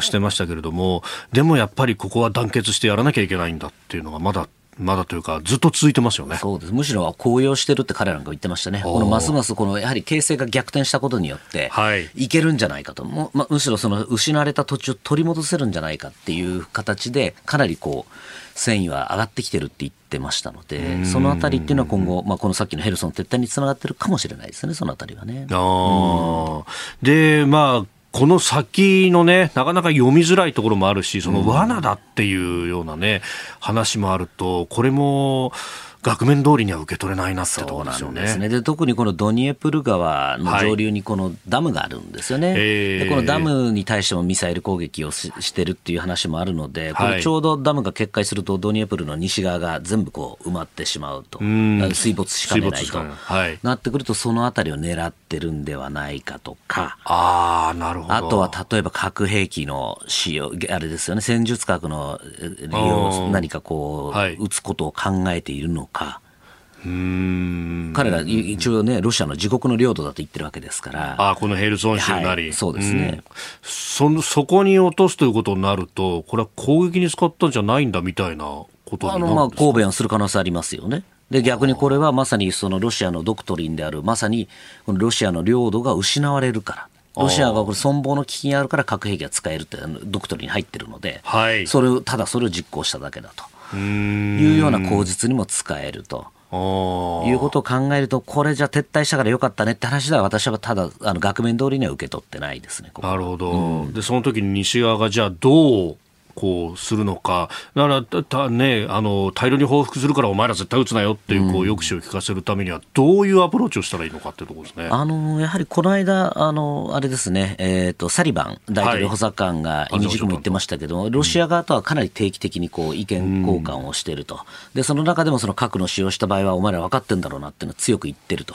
してましたけれども、でもやっぱりここは団結してやらなきゃいけないんだっていうのがまだまだというか、ずっと続いてますよね。そうです。むしろ高揚してるって彼らが言ってましたね。このますますこのやはり形勢が逆転したことによって、はい、いけるんじゃないかと。もま、むしろその失われた土地を取り戻せるんじゃないかっていう形で、かなりこう、戦意は上がってきてるって言ってましたので、そのあたりっていうのは今後、まあ、このさっきのヘルソン撤退につながってるかもしれないですね、そのあたりはね。あで、まあ、この先のね、なかなか読みづらいところもあるし、その罠だっていうようなね、話もあると、これも、額面通りには受け取れないなってところで。すよね。で、ね、特にこのドニエプル川の上流にこのダムがあるんですよね。はい、でこのダムに対してもミサイル攻撃をししてるっていう話もあるので、これちょうどダムが決壊するとドニエプルの西側が全部こう埋まってしまうと、水没しかねないと、はい、なってくるとそのあたりを狙ってるんではないかとか、あなるほど。あとは例えば核兵器の使用、あれですよね、戦術核の利用、何かこう、はい、撃つことを考えているのか。か。彼ら一応ね、ロシアの自国の領土だと言ってるわけですから、あこのヘルソン州なり、はい、そうですね、そそこに落とすということになると、これは攻撃に使ったんじゃないんだみたいなことあのまあ神戸はする可能性ありますよね。で逆にこれはまさにそのロシアのドクトリンである、まさにこのロシアの領土が失われるから。ロシアがこれ存亡の危機があるから核兵器が使えるってドクトリンに入ってるので、はい、それをただそれを実行しただけだというような口実にも使えると。いうことを考えると、これじゃ撤退したからよかったねって話では、私はただ、あの額面通りには受け取ってないですね、なるほど、うん、でその時に西側がじゃあ、どうこうするのか、だからた、ね、あの大量に報復するからお前ら絶対撃つなよっていうこう抑止を聞かせるためには、どういうアプローチをしたらいいのかっていうところですね。あのやはりこの間、あのあれですね、えーと、サリバン大統領補佐官が意味軸も言ってましたけど、はい、ロシア側とはかなり定期的にこう意見交換をしていると、でその中でもその核の使用した場合は、お前ら分かってんだろうなっていうのを強く言ってると。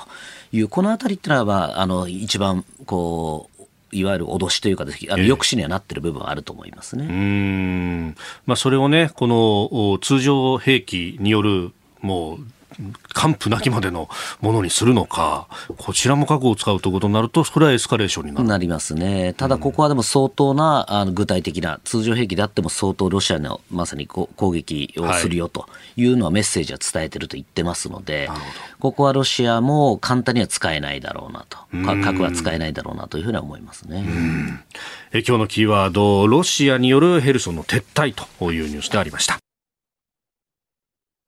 いう、このあたりっていうのは、まあ、あの一番こういわゆる脅しというか、あの抑止にはなっている部分はあると思いますね。うん。まあ、それをね、この通常兵器によるもう完膚なきまでのものにするのか、こちらも核を使うということになると、それはエスカレーションになる。なりますね、ただここはでも相当な、あの具体的な、通常兵器であっても相当ロシアのまさに攻撃をするよとい。うのはメッセージは伝えてると言ってますので、はい、ここはロシアも簡単には使えないだろうなと、核は使えないだろうなというふうには思いますね。え今日のキーワード、ロシアによるヘルソンの撤退というニュースでありました。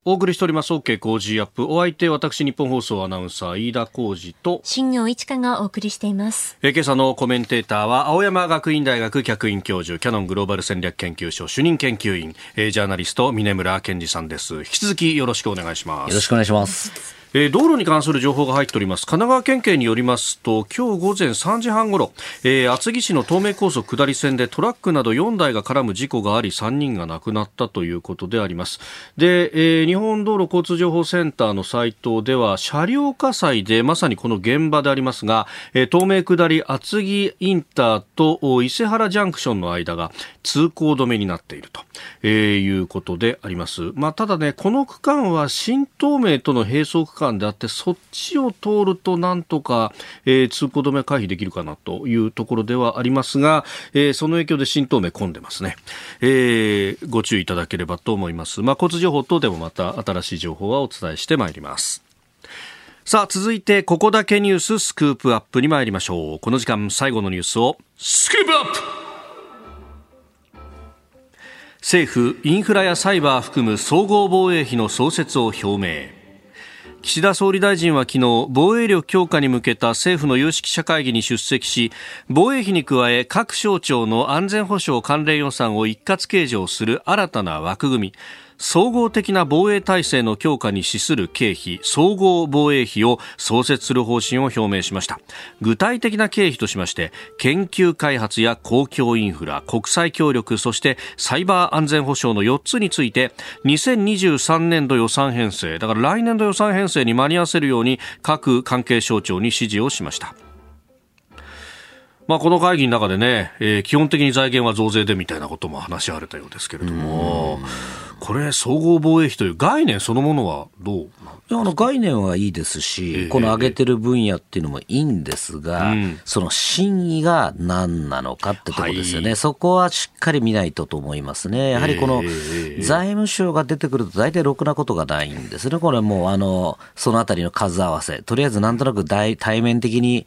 お送りしております。OK 工事アップ。お相手私日本放送アナウンサー飯田浩二と新業一華がお送りしています。え今朝のコメンテーターは青山学院大学客員教授キャノングローバル戦略研究所主任研究員えジャーナリスト峰村健二さんです。引き続きよろしくお願いします。よろしくお願いしますえー、道路に関する情報が入っております。神奈川県警によりますと今日午前3時半ごろ、えー、厚木市の東名高速下り線でトラックなど4台が絡む事故があり3人が亡くなったということであります。で、えー、日本道路交通情報センターのサイトでは車両火災でまさにこの現場でありますが、えー、東名下り厚木インターと伊勢原ジャンクションの間が通行止めになっていると、えー、いうことであります、まあ、ただねこの区間は新東名との並走区間間であってそっちを通るとなんとか、えー、通行止め回避できるかなというところではありますが、えー、その影響で新東名混んでますね、えー、ご注意いただければと思います、まあ、交通情報等でもまた新しい情報はお伝えしてまいります。さあ続いてここだけニューススクープアップに参りましょう。この時間最後のニュースをスクープアップ!政府インフラやサイバー含む総合防衛費の創設を表明。岸田総理大臣は昨日防衛力強化に向けた政府の有識者会議に出席し防衛費に加え各省庁の安全保障関連予算を一括計上する新たな枠組み。総合的な防衛体制の強化に資する経費総合防衛費を創設する方針を表明しました。具体的な経費としまして研究開発や公共インフラ国際協力そしてサイバー安全保障の4つについて2023年度予算編成だから来年度予算編成に間に合わせるように各関係省庁に指示をしました。まあ、この会議の中でね、えー、基本的に財源は増税でみたいなことも話し合われたようですけれども、これ、総合防衛費という概念そのものはどうあの概念はいいですし、この上げてる分野っていうのもいいんですが、うん、その真意が何なのかってところですよね、はい、そこはしっかり見ないとと思いますね、やはりこの財務省が出てくると、大体ろくなことがないんですね、これもうあのそのあたりの数合わせ、とりあえずなんとなく大対面的に、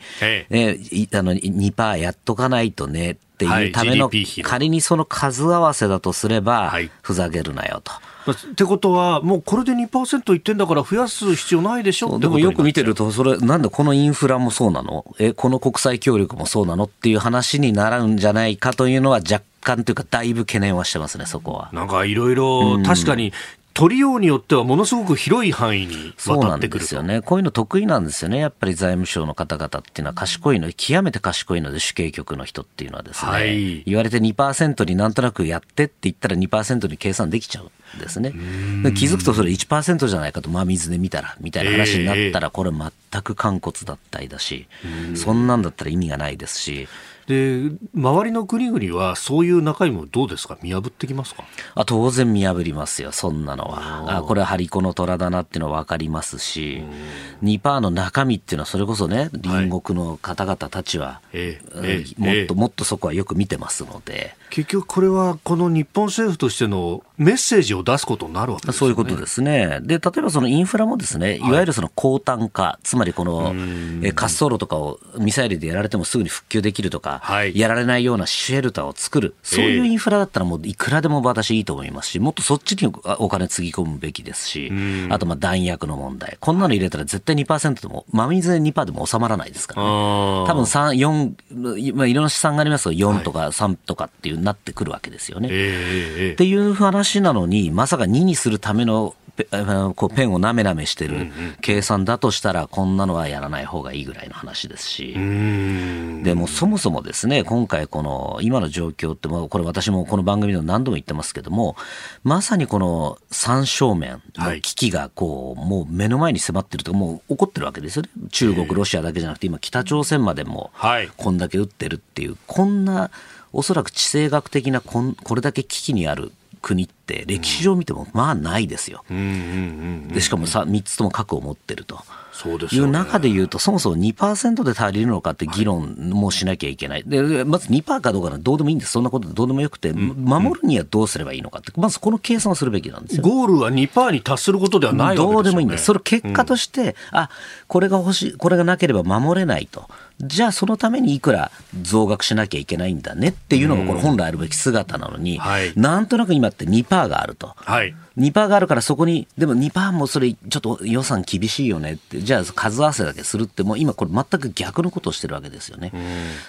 ね、あの2%やっとかないとねっていうための、仮にその数合わせだとすれば、ふざけるなよと。ってことは、もうこれで2%いってんだから増やす必要ないでしょでもよく見てると、それ、なんでこのインフラもそうなの？え、この国際協力もそうなの？っていう話になるんじゃないかというのは若干というか、だいぶ懸念はしてますね、そこは。なんかいろいろ、確かに取りようによってはものすごく広い範囲に渡ってくるですよね。こういうの得意なんですよね。やっぱり財務省の方々っていうのは賢いの、極めて賢いので、主計局の人っていうのはですね、はい、言われて2%になんとなくやってって言ったら2%に計算できちゃうんですね。気づくとそれ1%じゃないかと、真水で見たら、みたいな話になったら、これ全く肝骨だったりだし、そんなんだったら意味がないですし、で周りの国々はそういう中身もどうですか？見破ってきますか？あ当然見破りますよそんなのは。あこれは張り子の虎だなっていうのは分かりますし2%の中身っていうのはそれこそね隣国の方々たちは、はいもっともっとそこはよく見てますので結局これはこの日本政府としてのメッセージを出すことになるわけです、ね、そういうことですね。で例えばそのインフラもですねい。わゆるその高単価、はい、つまりこのえ滑走路とかをミサイルでやられてもすぐに復旧できるとかはい、やられないようなシェルターを作る、そういうインフラだったら、もういくらでも私いいと思いますし、もっとそっちにお金つぎ込むべきですし、あとまあ弾薬の問題、こんなの入れたら絶対2%でも、真水で2%でも収まらないですからね、多分3、4、まあ、いろんな試算がありますけど、4とか3とかっていうなってくるわけですよね。っていう話なのに、まさか2にするためのこうペンをなめなめしてる計算だとしたら、こんなのはやらない方がいいぐらいの話ですし、でもそもそもですね、今回、この今の状況って、これ、私もこの番組でも何度も言ってますけども、まさにこの三正面の危機がこう、もう目の前に迫ってるともう起こってるわけですよね、中国、ロシアだけじゃなくて、今、北朝鮮までもこんだけ撃ってるっていう、こんな、おそらく地政学的なこんこれだけ危機にある国て歴史上見てもまあないですよ。でしかもさ3つとも核を持ってると。いう中でいうと、そもそも2%で足りるのかって議論もしなきゃいけない、でまず2%かどうかなどうでもいいんです、そんなことでどうでもよくて、守るにはどうすればいいのかって、まずこの計算をするべきなんですよ。ゴールは2%に達することではないわけですよ、ね、どうでもいいんです、それ結果として、うん、あこれが欲しい、これがなければ守れないと。じゃあそのためにいくら増額しなきゃいけないんだねっていうのがこれ本来あるべき姿なのに、はい、なんとなく今って2%があると。はい2%があるからそこに、でも2%もそれちょっと予算厳しいよねって、じゃあ数合わせだけするって、もう今これ全く逆のことをしてるわけですよね。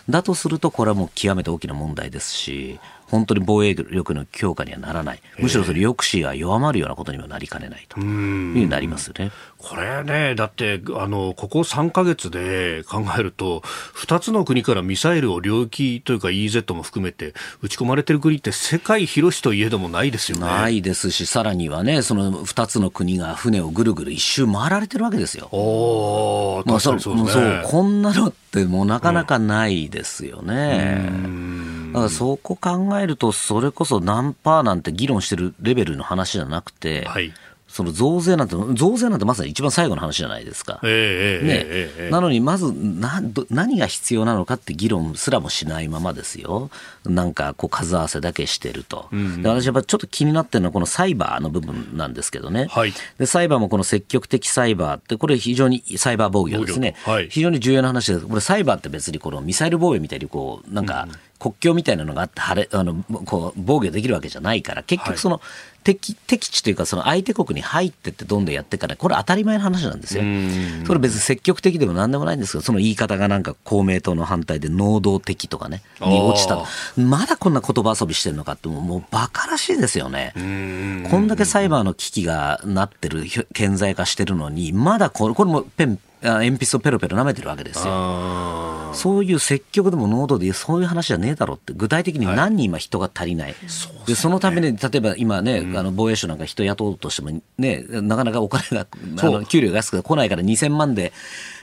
だとするとこれはもう極めて大きな問題ですし、本当に防衛力の強化にはならない、むしろそれ抑止が弱まるようなことにはなりかねないというふうになりますよね。これね、だってあのここ3か月で考えると、2つの国からミサイルを領域というか EZ も含めて撃ち込まれてる国って世界広しといえどもないですよね。ないですし、さらにはね、その2つの国が船をぐるぐる一周回られてるわけですよ。お確かにそうですね、そうこんなのってもうなかなかないですよね。だからそこ考えると、それこそ何パーなんて議論してるレベルの話じゃなくて、はいその増税なんて、増税なんてまさに一番最後の話じゃないですか。えー、ね、えー、なのに、まずな何が必要なのかって議論すらもしないままですよ。なんかこう数合わせだけしてると。うん、で私やっぱちょっと気になってるのはこのサイバーの部分なんですけどね。はい、でサイバーもこの積極的サイバーって、これ非常にサイバー防御ですね。はい、非常に重要な話です。これサイバーって別にこのミサイル防衛みたいにこう、なんか、国境みたいなのがあってあのこう防御できるわけじゃないから結局その敵,、敵地というかその相手国に入ってってどんどんやってからこれ当たり前の話なんですよ。それ別に積極的でも何でもないんですけどその言い方がなんか公明党の反対で能動的とかねに落ちたまだこんな言葉遊びしてるのかってもうバカらしいですよね。こんだけサイバーの危機がなってる顕在化してるのにまだこれこれもペン鉛筆をペロペロ舐めてるわけですよ。そういう積極でも濃度でそういう話じゃねえだろって、具体的に何人今人が足りない。はい、でそのために、例えば今ね、うん、あの防衛省なんか人雇おうとしてもね、なかなかお金が、あの給料が安く来ないから2000万で、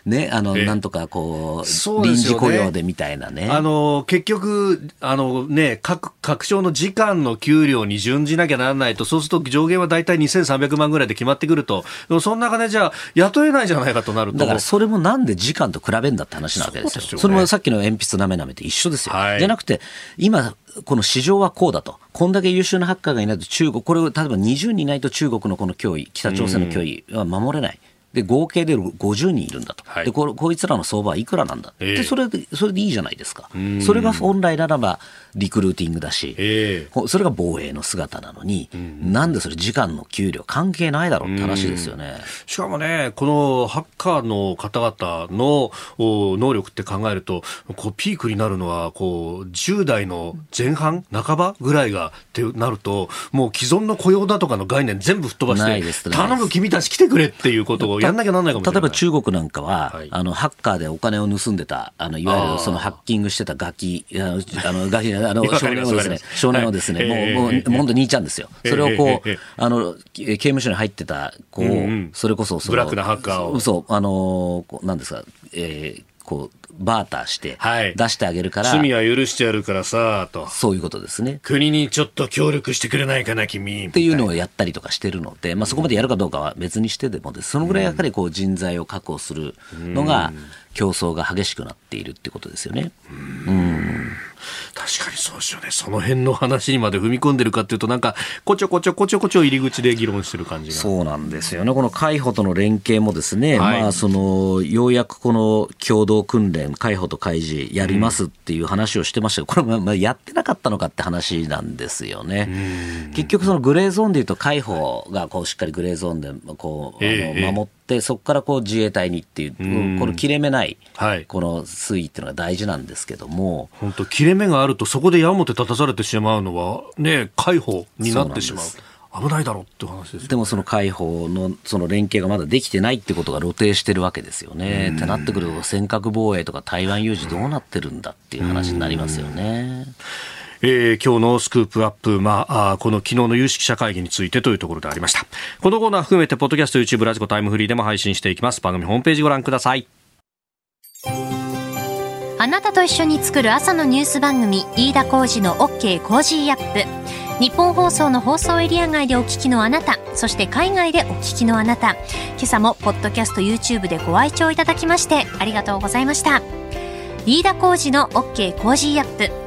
ね、あの、なんとかこう、臨時雇用でみたいなね。あの、結局、あのね、各、各省の時間の給料に準じなきゃならないと、そうすると上限は大体2300万ぐらいで決まってくると、その中でじゃあ、雇えないじゃないかとなると。だからそれもなんで時間と比べんだって話なわけですよ。そ、ね,、れもさっきの鉛筆なめなめって一緒ですよ。はい、じゃなくて、今、この市場はこうだと。こんだけ優秀なハッカーがいないと中国、これを例えば20人いないと中国のこの脅威、北朝鮮の脅威は守れない。で合計で50人いるんだと、はい、でここいつらの相場はいくらなんだ、えー、でそれでそれでいいじゃないですか、それが本来ならばリクルーティングだし、えー、それが防衛の姿なのに、んなんでそれ、時間の給料関係ないだろうって話ですよね。しかもね、このハッカーの方々の能力って考えると、こうピークになるのはこう10代の前半、半ばぐらいがってなると、もう既存の雇用だとかの概念全部吹っ飛ばして、頼む君たち来てくれっていうことをやんなきゃなんないかもしれない。例えば中国なんかは、はい、あのハッカーでお金を盗んでた、あのいわゆるそのハッキングしてたガキ、あのガキあの少年をですね、少年をですね、もう、もう、本当に兄ちゃんですよ。それをこう、あの、刑務所に入ってた子を、それこそ、ブラックなハッカーを。そう、あの、なんですか、えー、こう、バーターして出してあげるから、はい、罪は許してやるからさと。そういうことですね。国にちょっと協力してくれないかな君。っていうのをやったりとかしてるので、まあ、そこまでやるかどうかは別にしてでもそのぐらいやっぱりこう人材を確保するのが競争が激しくなっているってことですよね。うん確かにそうですよね。その辺の話にまで踏み込んでるかっていうと、なんか、こちょこちょこちょこちょ入り口で議論してる感じが。そうなんですよね。この海保との連携もですね、はい、まあ、その、ようやくこの共同訓練、海保と海事やりますっていう話をしてましたけど、これ、まあ、やってなかったのかって話なんですよね。結局、そのグレーゾーンでいうと、海保がこう、しっかりグレーゾーンで、こう、あの守っそこからこう自衛隊にっていう、この切れ目ない、この推移っていうのが大事なんですけども、本当、切れ目があると、そこで矢面立たされてしまうのは、ね、解放になってしまう。危ないだろうって話です、ね、でもその解放のその連携がまだできてないってことが露呈してるわけですよね。ってなってくると尖閣防衛とか台湾有事どうなってるんだっていう話になりますよね。えー、今日のスクープアップ、まあ、あこの昨日の有識者会議についてというところでありました。このコーナー含めて、ポッドキャスト、YouTube、ラジコタイムフリーでも配信していきます。番組ホームページご覧ください。あなたと一緒に作る朝のニュース番組、飯田浩二の OK コージーアップ。日本放送の放送エリア外でお聞きのあなた、そして海外でお聞きのあなた、今朝もポッドキャスト YouTube でご愛聴いただきましてありがとうございました。飯田浩二の OK コージーアップ。